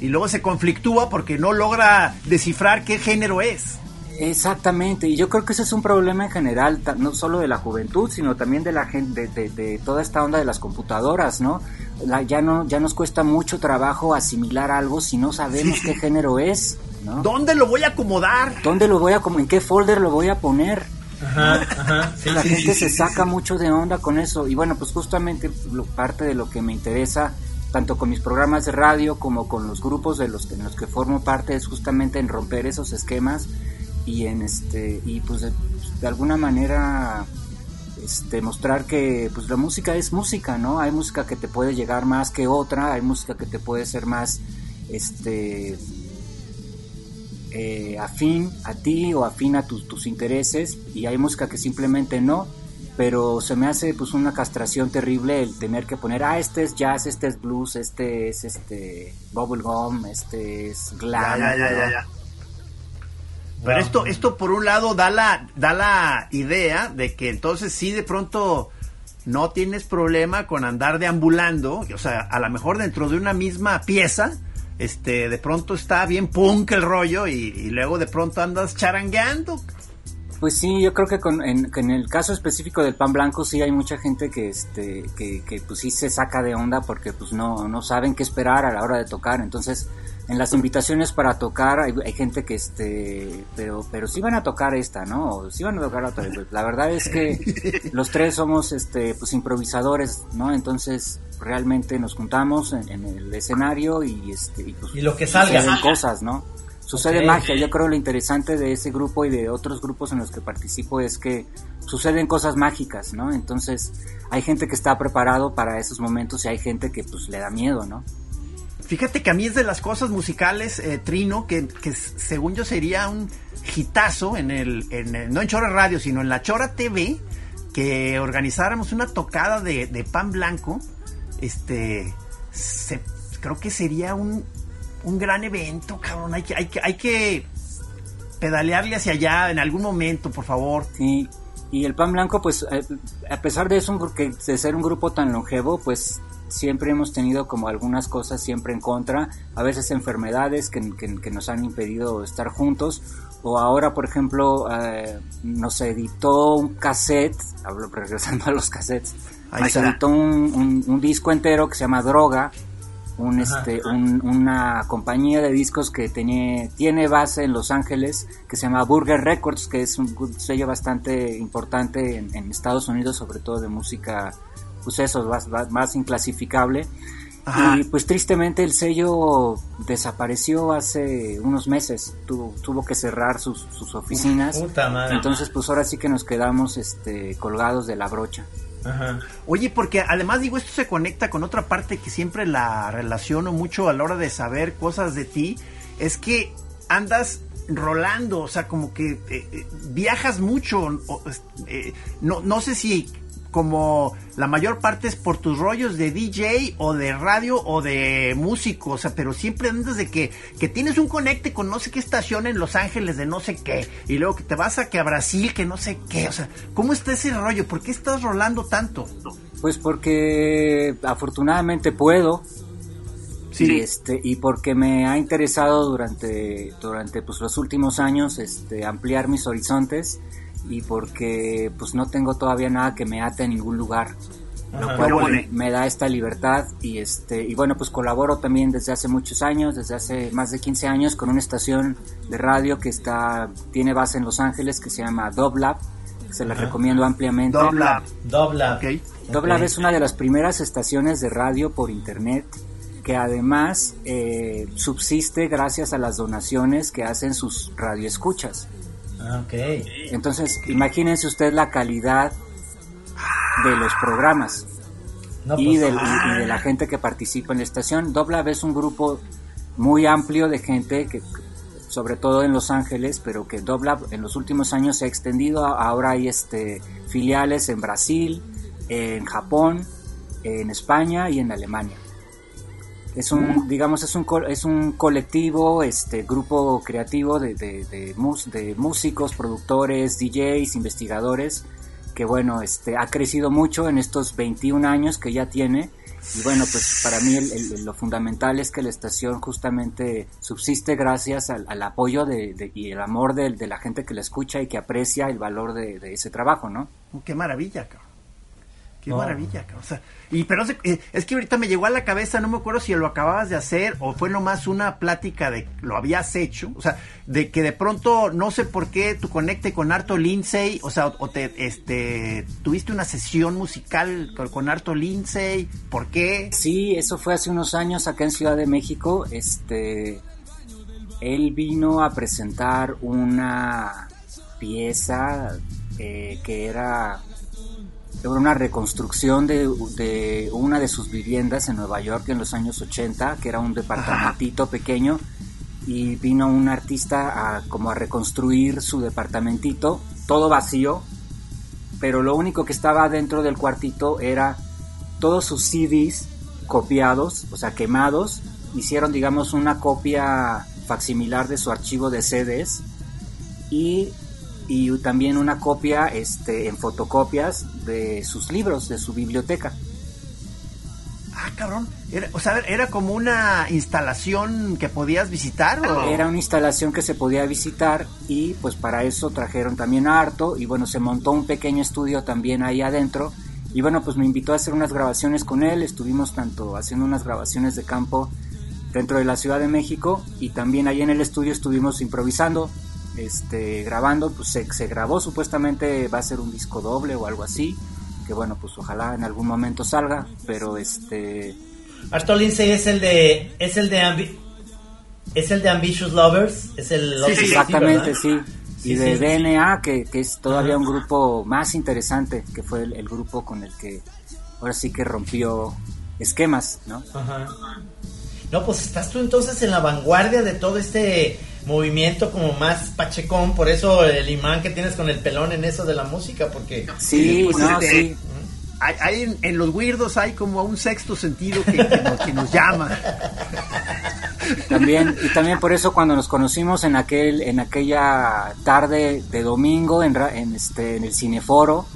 Y luego se conflictúa porque no logra descifrar qué género es. Exactamente, y yo creo que ese es un problema en general, no solo de la juventud, sino también de la gente, de, de- de toda esta onda de las computadoras, ¿no? La- ya no, ya nos cuesta mucho trabajo asimilar algo si no sabemos Sí. qué género es, ¿no? ¿Dónde lo voy a acomodar? ¿Dónde lo voy a, como, en qué folder lo voy a poner? Ajá, ajá. Sí, la sí, gente sí, se sí, saca sí. mucho de onda con eso. Y bueno, pues justamente lo- parte de lo que me interesa, tanto con mis programas de radio como con los grupos de los, en los que formo parte, es justamente en romper esos esquemas y en este y pues de, de alguna manera este mostrar que pues la música es música, ¿no? Hay música que te puede llegar más que otra, hay música que te puede ser más este eh, afín a ti o afín a tus, tus intereses y hay música que simplemente no pero se me hace pues una castración terrible el tener que poner ah este es jazz este es blues este es este bubblegum este es glam Ya, ya, ya, ¿no? Pero Wow. esto, esto por un lado da la, da la idea de que entonces sí de pronto no tienes problema con andar deambulando, o sea, a lo mejor dentro de una misma pieza, este, de pronto está bien punk el rollo y, y luego de pronto andas charangueando. Pues sí, yo creo que, con, en, que en el caso específico del pan blanco sí hay mucha gente que este que, que pues sí se saca de onda porque pues no, no saben qué esperar a la hora de tocar. Entonces, en las invitaciones para tocar hay, hay gente que este pero pero sí van a tocar esta, ¿no? O sí van a tocar otra. Pues, La verdad es que los tres somos este pues improvisadores, ¿no? Entonces, realmente nos juntamos en, en el escenario y este y, pues, Y lo que salga. suceden cosas, ¿no? Sucede magia. Yo creo lo interesante de ese grupo y de otros grupos en los que participo es que suceden cosas mágicas, ¿no? Entonces hay gente que está preparado para esos momentos y hay gente que pues le da miedo, ¿no? Fíjate que a mí es de las cosas musicales, eh, Trino, que, que según yo sería un hitazo en el, en el- no en Chora Radio, sino en la Chora TV, que organizáramos una tocada de, de pan blanco. Este, se- creo que sería un, un gran evento, cabrón. Hay que, hay que, hay que pedalearle hacia allá en algún momento, por favor. Sí, y el Pan Blanco, pues eh, a pesar de eso, de ser un grupo tan longevo, pues siempre hemos tenido como algunas cosas siempre en contra, a veces enfermedades que, que- que nos han impedido estar juntos, o ahora, por ejemplo, eh, nos editó un cassette, hablo regresando a los cassettes, Ahí nos editó un, un- un disco entero que se llama Droga, un, Ajá. este, un- una compañía de discos que tiene, tiene base en Los Ángeles, que se llama Burger Records, que es un sello bastante importante en, en Estados Unidos, sobre todo de música, pues eso, más, más- inclasificable. Ajá. Y pues tristemente el sello desapareció hace unos meses, tuvo, tuvo que cerrar sus, sus oficinas. Puta madre. Entonces pues ahora sí que nos quedamos este, colgados de la brocha. Ajá. Oye, porque además digo, esto se conecta con otra parte que siempre la relaciono mucho a la hora de saber cosas de ti, es que andas rolando, o sea, como que eh, eh, viajas mucho, o, eh, no, no sé si como la mayor parte es por tus rollos de DJ o de radio o de músico, o sea, pero siempre andas de que, que tienes un conecte con no sé qué estación en Los Ángeles de no sé qué, y luego que te vas a que a Brasil que no sé qué, o sea, ¿cómo está ese rollo? ¿Por qué estás rolando tanto? Pues porque afortunadamente puedo, Sí. y este y porque me ha interesado durante durante pues los últimos años este ampliar mis horizontes y porque pues no tengo todavía nada que me ate a ningún lugar lo Ajá. cual bueno, me da esta libertad y este y bueno pues colaboro también desde hace muchos años desde hace más de 15 años con una estación de radio que está tiene base en Los Ángeles que se llama Doblab que se la recomiendo ampliamente Dobla. Dobla. Ok. Doblab es una de las primeras estaciones de radio por internet que además eh, subsiste gracias a las donaciones que hacen sus radioescuchas. Ah, ok. Entonces, imagínense usted la calidad de los programas No, y, pues, del- ah, y de la gente que participa en la estación. Doblab es un grupo muy amplio de gente que sobre todo en Los Ángeles, pero que Doblab en los últimos años se ha extendido. Ahora hay este filiales en Brasil, en Japón, en España y en Alemania. Es un, digamos, es un, co- es un colectivo, este grupo creativo de, de, de mus- de músicos, productores, DJs, investigadores, que bueno, este, ha crecido mucho en estos 21 años que ya tiene. Y bueno, pues para mí el- el- lo fundamental es que la estación justamente subsiste gracias al, al apoyo de, de- y el amor de, de la gente que la escucha y que aprecia el valor de, de ese trabajo, ¿no? Qué maravilla, cabrón. Qué maravilla, cabrón. O sea, y pero eh, es que ahorita me llegó a la cabeza, no me acuerdo si lo acababas de hacer o fue nomás una plática de lo habías hecho, o sea, de que de pronto no sé por qué tu conecte con Arto Lindsay, o sea, o, o te este tuviste una sesión musical con, con Arto Lindsay, ¿por qué? Sí, eso fue hace unos años acá en Ciudad de México. Este, él vino a presentar una pieza eh, que era, una reconstrucción de, de una de sus viviendas en Nueva York en los años 80, que era un departamentito pequeño. Y vino un artista a como a reconstruir su departamentito, todo vacío, pero lo único que estaba dentro del cuartito era todos sus CDs copiados, o sea, quemados, hicieron, digamos, una copia facsimilar de su archivo de CDs y, y también una copia este, en fotocopias de sus libros, de su biblioteca. Ah, cabrón. Era, o sea, era como una instalación que podías visitar o Era una instalación que se podía visitar y pues para eso trajeron también a Arto y bueno, se montó un pequeño estudio también ahí adentro y bueno, pues me invitó a hacer unas grabaciones con él, estuvimos tanto haciendo unas grabaciones de campo dentro de la Ciudad de México y también ahí en el estudio estuvimos improvisando, este, grabando, pues se, se grabó supuestamente va a ser un disco doble o algo así, que bueno, pues ojalá en algún momento salga, pero este... Arto Lindsay es el de. Es el de. Ambi- Es el de Ambitious Lovers, es el sí, que Exactamente, ¿verdad? sí. Sí, Y de sí, DNA, que, que es todavía Ajá. un grupo más interesante, que fue el, el grupo con el que ahora sí que rompió esquemas, ¿no? Ajá. No, pues estás tú entonces en la vanguardia de todo este movimiento como más pachecón, por eso el imán que tienes con el pelón en eso de la música, porque Sí, pues, no, este, sí. Hay, hay en, en los weirdos hay como un sexto sentido que, que nos, que nos llama. También, y también por eso cuando nos conocimos en aquel, en aquella tarde de domingo en, ra- en este, en el cineforo,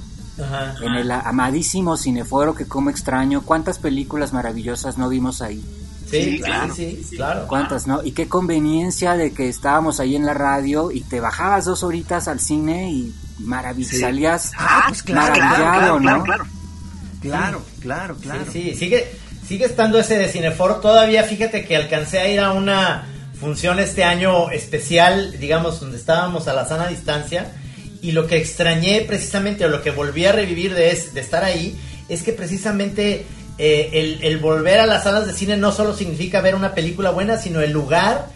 Ajá. en el amadísimo cineforo que como extraño, cuántas películas maravillosas no vimos ahí. Sí, Sí, claro, claro. sí, claro. ¿Cuántas, no? Y qué conveniencia de que estábamos ahí en la radio y te bajabas dos horitas al cine y maravillado, salías Ah, pues claro, claro, maravillado, claro, claro, ¿no? claro. Claro, claro, claro. Sí, sí, sigue, sigue estando ese de Cineforo. Todavía fíjate que alcancé a ir a una función este año especial, digamos, donde estábamos a la sana distancia. Y lo que extrañé precisamente, o lo que volví a revivir de, es- de estar ahí, es que precisamente eh, el, el volver a las salas de cine no solo significa ver una película buena, sino el lugar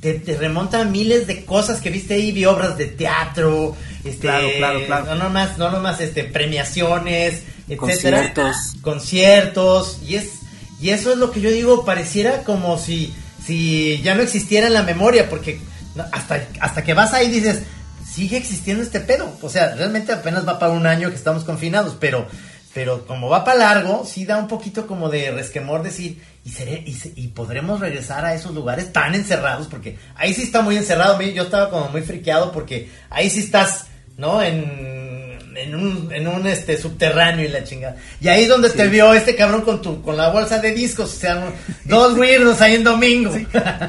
te, te remonta a miles de cosas que viste ahí, vi obras de teatro, este, Claro, claro, claro. no nomás, no nomás este, premiaciones, etcétera Conciertos. conciertos y es y eso es lo que yo digo pareciera como si si ya no existiera en la memoria porque hasta hasta que vas ahí dices sigue existiendo este pedo o sea realmente apenas va para un año que estamos confinados pero pero como va para largo sí da un poquito como de resquemor decir y seré y, y podremos regresar a esos lugares tan encerrados porque ahí sí está muy encerrado yo estaba como muy friqueado porque ahí sí estás no en en un, en un este subterráneo y la chingada. Y ahí es donde te vio este cabrón con tu, con la bolsa de discos, o sea, dos weirdos ahí en domingo.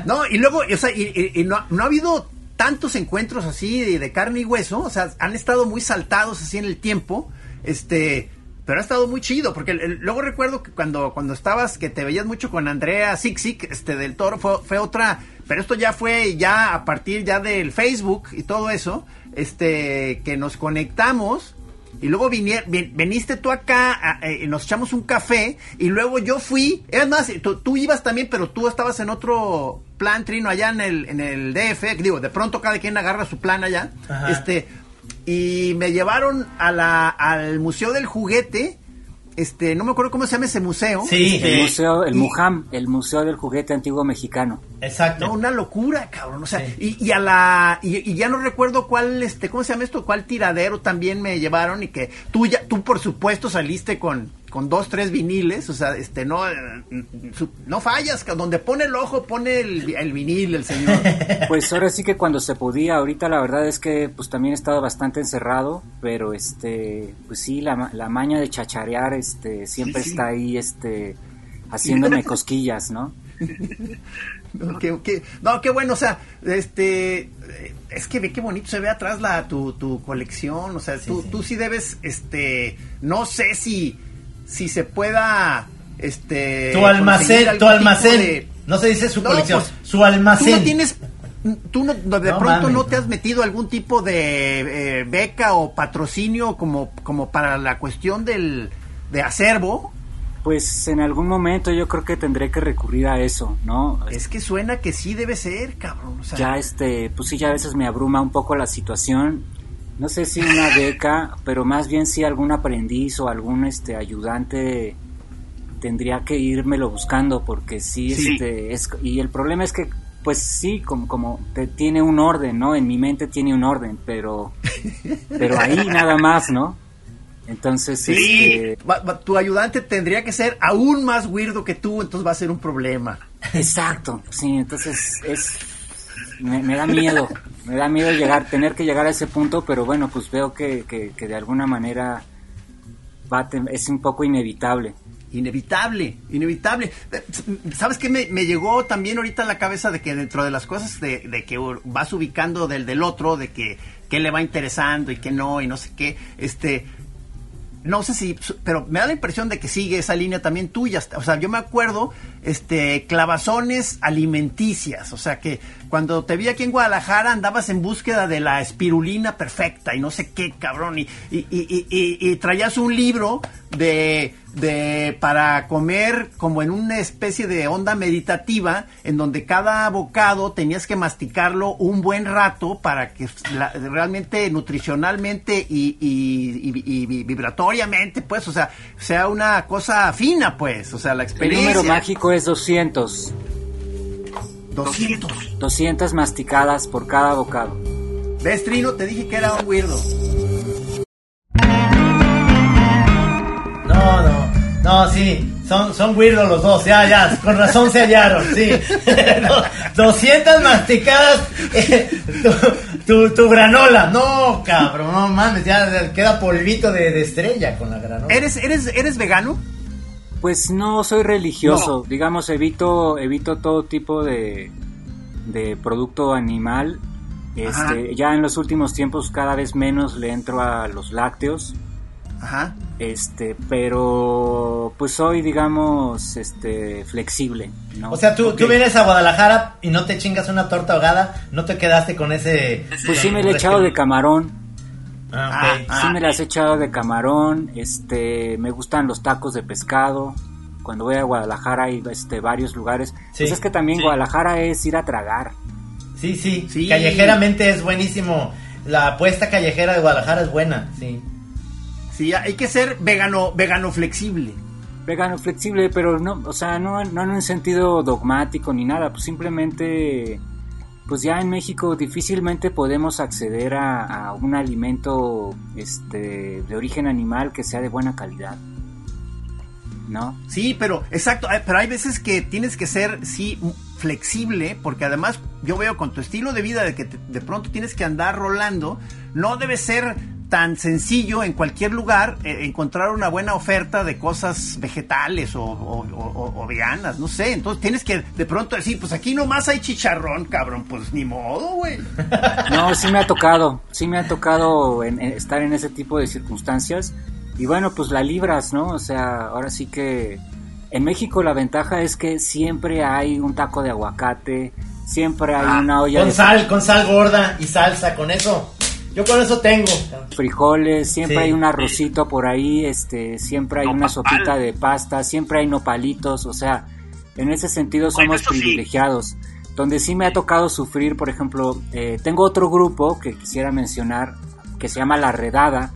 No, y luego, o sea, y no, no ha habido tantos encuentros así de, de carne y hueso, o sea, han estado muy saltados así en el tiempo, este, pero ha estado muy chido, porque el- el- luego recuerdo que cuando, cuando estabas, que te veías mucho con Andrea Sixic, este, del Toro, fue, fue otra, pero esto ya fue ya a partir ya del Facebook y todo eso, este, que nos conectamos, y luego vinier- vin- viniste tú acá, a- eh, nos echamos un café y luego yo fui. Es más, tú, tú ibas también, pero tú estabas en otro plan, Trino, allá en el, en el DF. Digo, de pronto cada quien agarra su plan allá. Ajá. Este, y me llevaron a la, al Museo del Juguete. Este, no me acuerdo cómo se llama ese museo. Sí. Este, El museo, el y- MUJAM, el Museo del Juguete Antiguo Mexicano. Exacto. No, una locura, cabrón. O sea, Sí. y, y a la. Y, y ya no recuerdo cuál, este, ¿cómo se llama esto? ¿Cuál tiradero también me llevaron? Y que tú ya, tú por supuesto saliste con, con dos, tres viniles. O sea, este, no, eh, no fallas, donde pone el ojo, pone el, el vinil, el señor. Pues ahora sí que cuando se podía, ahorita la verdad es que pues también he estado bastante encerrado, pero este, pues sí, la, la maña de chacharear, este, siempre Sí, sí. está ahí, este, haciéndome cosquillas, ¿no? No, qué, qué- no, qué bueno, o sea, este, es que ve qué bonito se ve atrás la, tu, tu colección, o sea, tú, sí. tú sí debes, este, no sé si, si se pueda, este... tu almacén, tu almacén. de- No se dice su No, colección, pues, su almacén. Tú no tienes, tú no, de No pronto mames, no te has metido algún tipo de eh, beca o patrocinio como, como para la cuestión del, de acervo. Pues en algún momento yo creo que tendré que recurrir a eso, ¿no? Es que suena que sí debe ser, cabrón. O sea, ya este, pues sí, ya a veces me abruma un poco la situación. No sé si una beca, pero más bien si algún aprendiz o algún este ayudante tendría que irmelo buscando porque sí, Sí. este es y el problema es que pues sí como como te, tiene un orden, ¿no? En mi mente tiene un orden, pero pero ahí nada más, ¿no? Entonces, Sí, este, tu ayudante tendría que ser aún más weirdo que tú, entonces va a ser un problema. Exacto, sí, entonces es me, me da miedo, me da miedo llegar, tener que llegar a ese punto, pero bueno, pues veo que, que, que de alguna manera va a es un poco inevitable. Inevitable, inevitable. ¿Sabes qué me, me llegó también ahorita a la cabeza de que dentro de las cosas de, de que vas ubicando del del otro, de que qué le va interesando y qué no, y no sé qué, este, no sé si, pero me da la impresión de que sigue esa línea también tuya. O sea, yo me acuerdo, este, clavazones alimenticias. O sea, que cuando te vi aquí en Guadalajara andabas en búsqueda de la espirulina perfecta y no sé qué, cabrón. Y, y, y, y- y traías un libro de, de para comer como en una especie de onda meditativa en donde cada bocado tenías que masticarlo un buen rato para que la- realmente nutricionalmente y, vibratoriamente pues o sea sea una cosa fina pues o sea la El experiencia número mágico es 200. 200 200 masticadas por cada bocado. ves Trino te dije que era un weirdo No, no, no, sí, son, son weirdos los dos, ya, ya, con razón se hallaron, sí. Do- 200 masticadas, eh, tu, tu, tu granola, no, cabrón, no mames, ya queda polvito de, de estrella con la granola. eres eres eres vegano Pues no soy religioso, digamos, evito evito todo tipo de, de producto animal. Este, ya en los últimos tiempos cada vez menos le entro a los lácteos. ajá Este, pero pues soy digamos este flexible, ¿no? O sea, tú, tú vienes a Guadalajara y no te chingas una torta ahogada, no te quedaste con ese... pues sí me he echado de camarón. Ah, ok. Sí me las he echado de camarón, este, me gustan los tacos de pescado. Cuando voy a Guadalajara hay este, varios lugares. Sí. Pues es que también Guadalajara es ir a tragar. Sí, sí, Sí. callejeramente es buenísimo. La apuesta callejera de Guadalajara es buena, sí. sí hay que ser vegano vegano flexible Vegano flexible, pero no, o sea, no, no en un sentido dogmático ni nada, pues simplemente, pues ya en México difícilmente podemos acceder a, un alimento este, de origen animal que sea de buena calidad. ¿No? Sí, pero exacto, pero hay veces que tienes que ser sí flexible porque además yo veo con tu estilo de vida de que te- de pronto tienes que andar rolando, no debe ser tan sencillo en cualquier lugar eh, encontrar una buena oferta de cosas vegetales o, o- o- o veganas, no sé, entonces tienes que de pronto decir, pues aquí nomás hay chicharrón, cabrón, pues ni modo, güey. No, sí me ha tocado, sí me ha tocado en- en estar en ese tipo de circunstancias y bueno, pues la libras, ¿no? O sea, ahora sí que en México la ventaja es que siempre hay un taco de aguacate, siempre hay Ah, una olla Con de sal, con sal gorda y salsa, con eso. Yo con eso tengo. frijoles, siempre Sí. hay un arrocito por ahí, este, siempre hay una sopita de pasta, siempre hay nopalitos, o sea, en ese sentido somos privilegiados. Donde sí me ha tocado sufrir, por ejemplo, eh, tengo otro grupo que quisiera mencionar que se llama La Redada.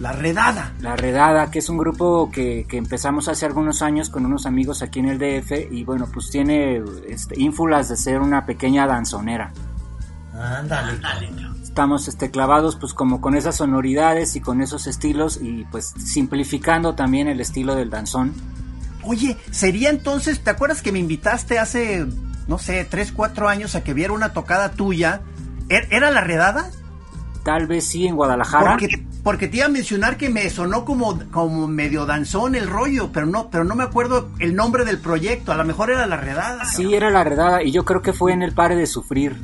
La redada. La Redada, que es un grupo que, que empezamos hace algunos años con unos amigos aquí en el DF y bueno, pues tiene este, ínfulas de ser una pequeña danzonera. Ándale. Estamos este, clavados pues como con esas sonoridades y con esos estilos y pues simplificando también el estilo del danzón. Oye, sería entonces, ¿te acuerdas que me invitaste hace, no sé, tres, cuatro años a que viera una tocada tuya? ¿Er- ¿Era la redada? Tal vez sí en Guadalajara. Porque, porque te iba a mencionar que me sonó como, como medio danzón el rollo, pero no, pero no me acuerdo el nombre del proyecto. A lo mejor era la redada. Sí, era la redada y yo creo que fue en el Pare de Sufrir.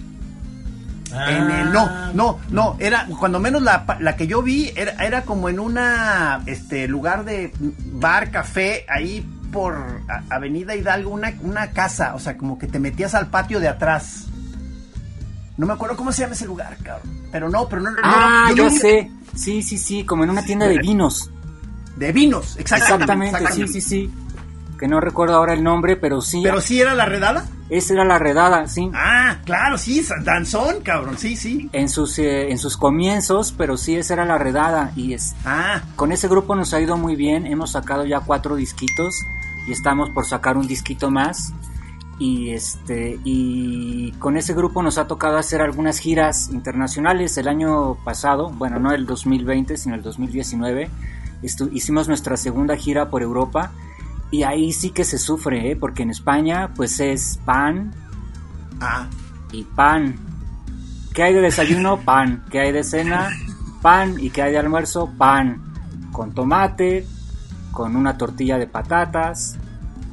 En el- no, no, no, era, cuando menos la, la que yo vi, era, era como en una, este, lugar de bar, café, ahí por a- Avenida Hidalgo, una, una casa, o sea, como que te metías al patio de atrás. No me acuerdo cómo se llama ese lugar, cabrón. Pero no, pero no. no, Ah, yo yo sé. Sí, sí, sí, como en una tienda de vinos. De vinos, exactamente. Exactamente, sí, sí, sí. Que no recuerdo ahora el nombre, pero sí. Pero sí era la redada. Esa era la redada, sí. Ah, claro, sí, danzón, cabrón, sí, sí. En sus, eh, en sus comienzos, pero sí, esa era la redada. Y es, Ah, con ese grupo nos ha ido muy bien. Hemos sacado ya cuatro disquitos y estamos por sacar un disquito más. Y este y con ese grupo nos ha tocado hacer algunas giras internacionales el año pasado, bueno, no el 2020, sino el 2019. estu- hicimos nuestra segunda gira por Europa y ahí sí que se sufre, ¿eh? porque en España pues es pan ah. y pan. ¿Qué hay de desayuno? Pan. ¿Qué hay de cena? Pan. ¿Y qué hay de almuerzo? Pan. Con tomate, con una tortilla de patatas.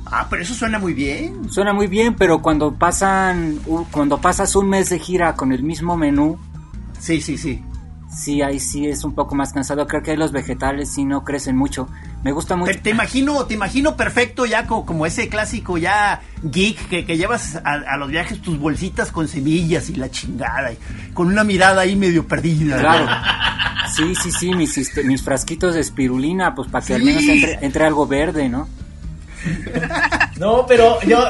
Ah, pero eso suena muy bien. Suena muy bien, pero cuando pasan, cuando pasas un mes de gira con el mismo menú, Sí, sí, sí. sí, ahí sí es un poco más cansado. Creo que ahí los vegetales sí no crecen mucho. Me gusta mucho. te imagino, te imagino perfecto ya co- como, ese clásico ya geek que, que llevas a, a los viajes tus bolsitas con semillas y la chingada, y con una mirada ahí medio perdida. Claro. Sí, sí, sí, mis, este, mis frasquitos de espirulina, pues para que al menos entre, entre algo verde, ¿no? No, pero yo,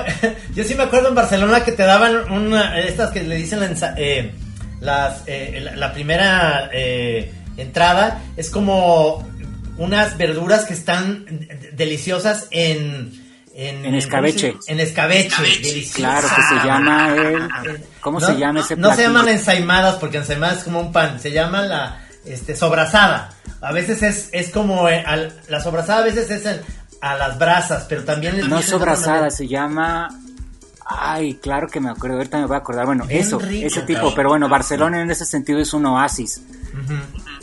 yo sí me acuerdo en Barcelona que te daban una, estas que le dicen la, eh, las, eh, la, la primera eh, entrada, es como unas verduras que están deliciosas en... En, En escabeche. ¿cómo se- En escabeche, deliciosa. Claro que se llama el... ¿Cómo No, se llama ese No se llaman ensaimadas porque ensaimadas es como un pan, se llama la este, sobrasada. A veces es, es como, eh, al- la sobrasada a veces es en- a las brasas, pero también les No sobrasada, se llama... Ay, claro que me acuerdo, ahorita me voy a acordar. Bueno, Bien eso, rico, ese tipo. Pero bueno, Barcelona en ese sentido es un oasis.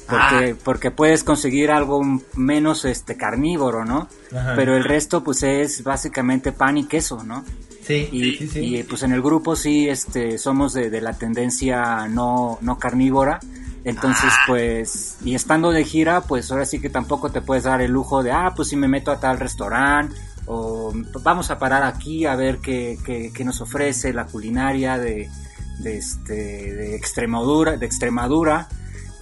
Porque, Ah. porque puedes conseguir algo menos este carnívoro, ¿no? Ajá. Pero el resto pues es básicamente pan y queso, ¿no? Sí, Y, sí, sí. y, pues en el grupo sí este somos de, de la tendencia no, no carnívora. Entonces, Ah. pues, y estando de gira, pues ahora sí que tampoco te puedes dar el lujo de, ah, pues si me meto a tal restaurante, o vamos a parar aquí a ver qué, qué, qué nos ofrece la culinaria de, de, este, de Extremadura, de Extremadura.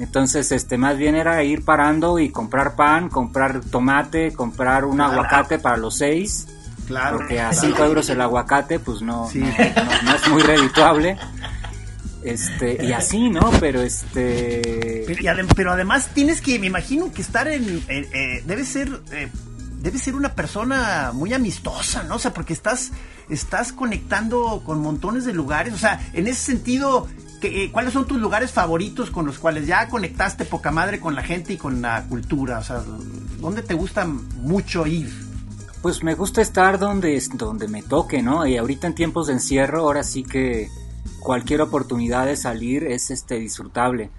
Entonces, este, más bien era ir parando y comprar pan, comprar tomate, comprar un aguacate para los seis. Claro. Porque a 5 euros el aguacate, pues no, Sí. no, no- no es muy redituable. Este, y así, ¿no? Pero este. Pero, y adem- pero además tienes que, me imagino que estar en, en- eh, debe ser, eh, debe ser una persona muy amistosa, ¿no? O sea, porque estás, estás conectando con montones de lugares, o sea, en ese sentido, eh, ¿cuáles son tus lugares favoritos con los cuales ya conectaste poca madre con la gente y con la cultura? O sea, ¿dónde te gusta mucho ir? Pues me gusta estar donde, donde me toque, ¿no? Y ahorita en tiempos de encierro, ahora sí que cualquier oportunidad de salir es este disfrutable.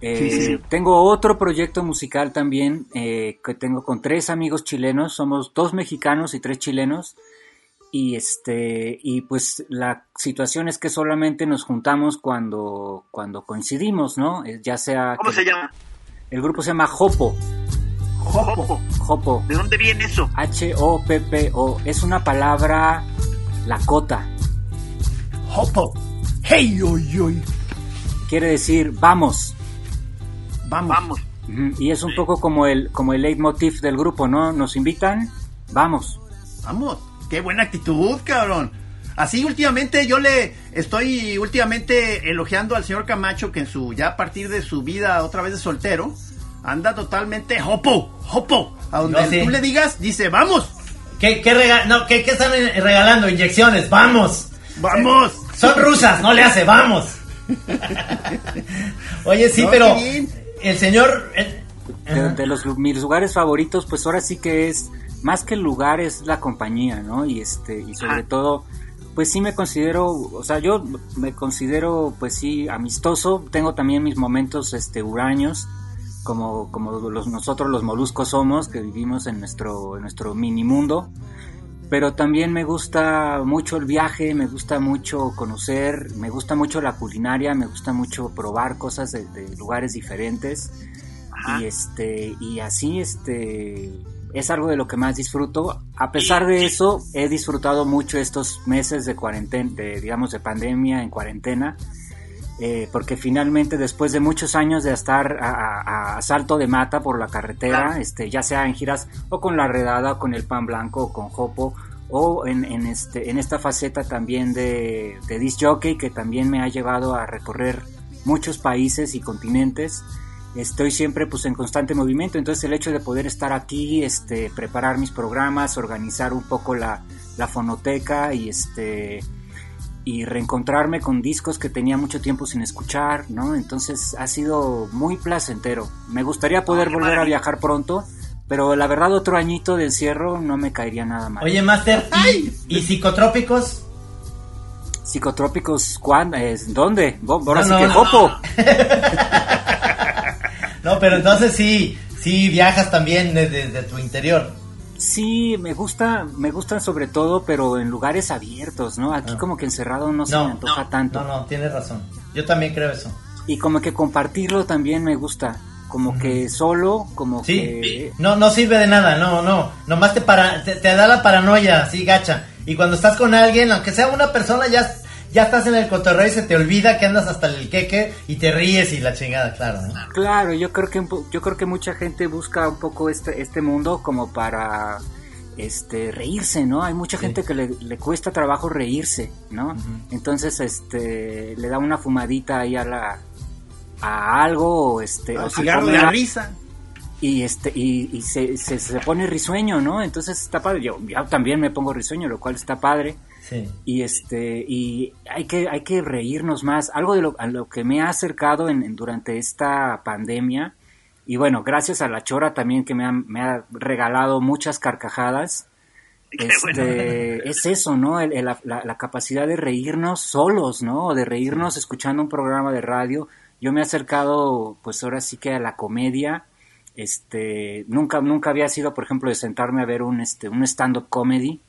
Eh, Sí, sí. Tengo otro proyecto musical también eh, que tengo con tres amigos chilenos, somos dos mexicanos y tres chilenos. Y este, y pues la situación es que solamente nos juntamos cuando, cuando coincidimos, ¿no? Eh, Ya sea. ¿Cómo que- se llama? El grupo se llama Hopo. Jopo. Hopo. ¿De dónde viene eso? H-O-P-P-O. Es una palabra lacota. Hopo. Hey, oy, oy. Quiere decir vamos. Vamos. Vamos. Y es un poco como el, como el leitmotiv del grupo, ¿no? Nos invitan, vamos. Vamos, qué buena actitud, cabrón. Así últimamente yo le estoy últimamente elogiando al señor Camacho que en su ya a partir de su vida otra vez de soltero anda totalmente hopo, hopo. A donde sí. tú le digas, dice, "Vamos, ¿Qué, qué, rega- no, ¿qué, qué están eh, regalando? Inyecciones, vamos. vamos." Son rusas, no le hace, vamos. Oye, sí, No, pero el señor... el- De, de los mis lugares favoritos, pues ahora sí que es más que el lugar es la compañía, ¿no? Y este y sobre Ajá. todo, pues sí me considero, o sea, yo me considero, pues sí, amistoso. Tengo también mis momentos, este, huraños, como como los nosotros los moluscos somos, que vivimos en nuestro en nuestro mini mundo. Pero también me gusta mucho el viaje, me gusta mucho conocer, me gusta mucho la culinaria, me gusta mucho probar cosas de, de lugares diferentes Ajá. y este y así este es algo de lo que más disfruto a pesar de eso he disfrutado mucho estos meses de cuarentena de, digamos de pandemia en cuarentena eh, porque finalmente después de muchos años de estar a, a- a salto de mata por la carretera Claro. este ya sea en giras o con la redada o con el pan blanco o con jopo o en, en este en esta faceta también de, de disc jockey que también me ha llevado a recorrer muchos países y continentes estoy siempre pues en constante movimiento entonces el hecho de poder estar aquí este preparar mis programas organizar un poco la, la fonoteca y este y reencontrarme con discos que tenía mucho tiempo sin escuchar no entonces ha sido muy placentero me gustaría poder Ay, volver a viajar pronto pero la verdad otro añito de encierro no me caería nada mal Oye, Master, ¿y, y psicotrópicos? psicotrópicos ¿cuándo? Es, ¿dónde? Ahora No, sí no, que no. No, pero entonces sí, sí viajas también desde desde tu interior. Sí, me gusta, me gustan sobre todo, pero en lugares abiertos, ¿no? Aquí Ah. como que encerrado no se No, me antoja no, tanto. No, no, tienes razón. Yo también creo eso. Y como que compartirlo también me gusta. Como que solo, como Sí, que... no, no sirve de nada, no, no. Nomás te, para, te, te da la paranoia, sí, gacha. Y cuando estás con alguien, aunque sea una persona, ya, ya estás en el cotorreo y se te olvida que andas hasta el queque y te ríes y la chingada, claro, ¿no? Claro, yo creo que yo creo que mucha gente busca un poco este este mundo como para este reírse, ¿no? Hay mucha Sí. gente que le, le cuesta trabajo reírse, ¿no? Entonces este le da una fumadita ahí a la a algo o este o Al se de la a- risa. y este y, y se, se, se pone risueño, ¿no? Entonces está padre. Yo, yo también me pongo risueño, lo cual está padre Sí. y este y hay que hay que reírnos más. Algo de lo, a lo que me ha acercado en, en- durante esta pandemia y bueno gracias a la chora también que me ha, me ha regalado muchas carcajadas este es eso no El- el- la, capacidad de reírnos solos no o de reírnos escuchando un programa de radio. Yo me he acercado pues ahora sí que a la comedia. Este nunca nunca había sido por ejemplo de sentarme a ver un este un stand up comedy.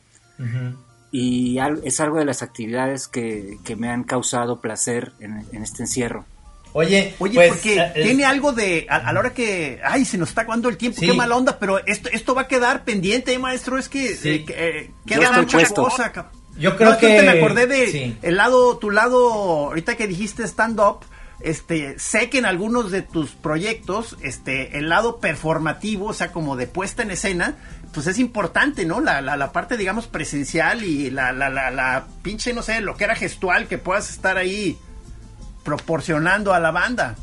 Y al- es algo de las actividades que, que me han causado placer en, en este encierro. Oye, Oye, pues, porque eh, es- tiene algo de. A, a la hora que. Ay, se nos está acabando el tiempo, Sí. qué mala onda, pero esto, esto va a quedar pendiente, ¿eh, maestro. Es que. Sí. eh, que, eh, Yo queda mucha puesto. cosa. Yo creo No, que ahorita me acordé de sí. el lado, tu lado, ahorita que dijiste stand-up. Este, sé que en algunos de tus proyectos, este, el lado performativo, o sea, como de puesta en escena, pues es importante, ¿no? La, la, la parte, digamos, presencial y la, la, la, la pinche, no sé, lo que era gestual que puedas estar ahí proporcionando a la banda.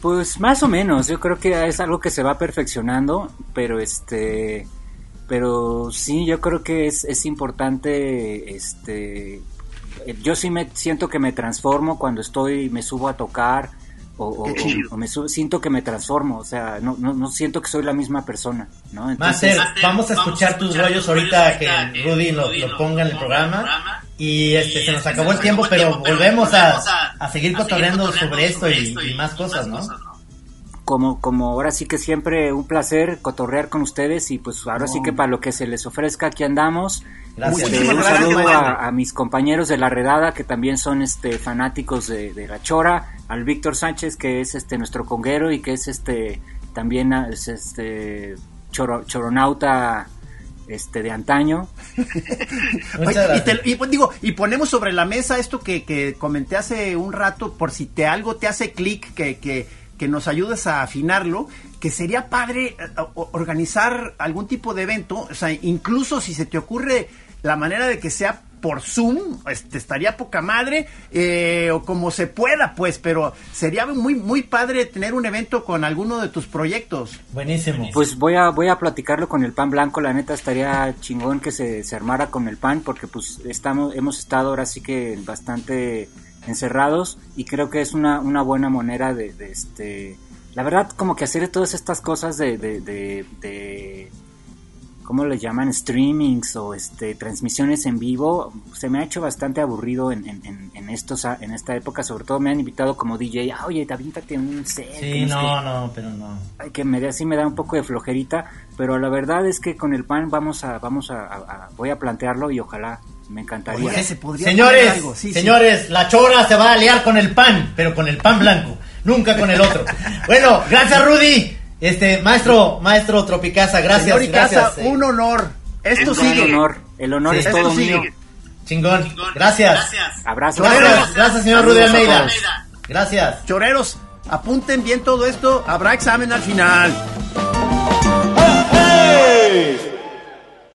Pues más o menos, yo creo que es algo que se va perfeccionando, pero este, pero sí, yo creo que es, es importante, este, yo sí me siento que me transformo cuando estoy, me subo a tocar o, me siento que me transformo, o sea, no, no, no siento que soy la misma persona, ¿no? Master, vamos a escuchar tus rollos ahorita que Rudy lo, lo ponga en el programa. Y este se nos acabó el tiempo, pero volvemos a, a seguir cotorreando sobre esto y, y más cosas, ¿no? Como, como ahora sí que siempre un placer cotorrear con ustedes y pues ahora sí que para lo que se les ofrezca aquí andamos. Gracias. Este, un saludo a, a mis compañeros de la redada que también son este fanáticos de, de la chora, al Víctor Sánchez que es este nuestro conguero y que es este también ah, es este choro- choronauta este de antaño. Oye, y, te- y, pues, digo, y ponemos sobre la mesa esto que, que comenté hace un rato, por si te algo te hace clic, que, que, que nos ayudes a afinarlo, que sería padre eh, organizar algún tipo de evento, o sea, incluso si se te ocurre la manera de que sea por Zoom, este, estaría poca madre, eh, o como se pueda, pues, pero sería muy, muy padre tener un evento con alguno de tus proyectos. Buenísimo. Pues voy a voy a platicarlo con el pan blanco, la neta estaría chingón que se, se armara con el pan porque pues estamos hemos estado ahora sí que bastante encerrados y creo que es una, una buena manera de, de, este la verdad como que hacer todas estas cosas de, de, de, ¿cómo le llaman? streamings o este transmisiones en vivo se me ha hecho bastante aburrido en, en, estos en esta época sobre todo me han invitado como DJ ah, oye avíntate un set Sí, no sé qué". no, no, pero no. Que me da, sí me da un poco de flojerita, pero la verdad es que con el pan vamos a, vamos a, a- a- voy a plantearlo y ojalá me encantaría. Señores, señores, la chora se va a aliar con el pan, pero con el pan blanco, nunca con el otro. bueno, gracias Rudy. Este, maestro, maestro Tropicasa, gracias. Gracias, eh. un honor. Esto es sigue. Un honor. El honor es todo mío. Chingón. Gracias. gracias. Abrazo. Gracias, señor Rudy Almeida. Gracias. Choreros, apunten bien todo esto. Habrá examen al final. ¡Hey!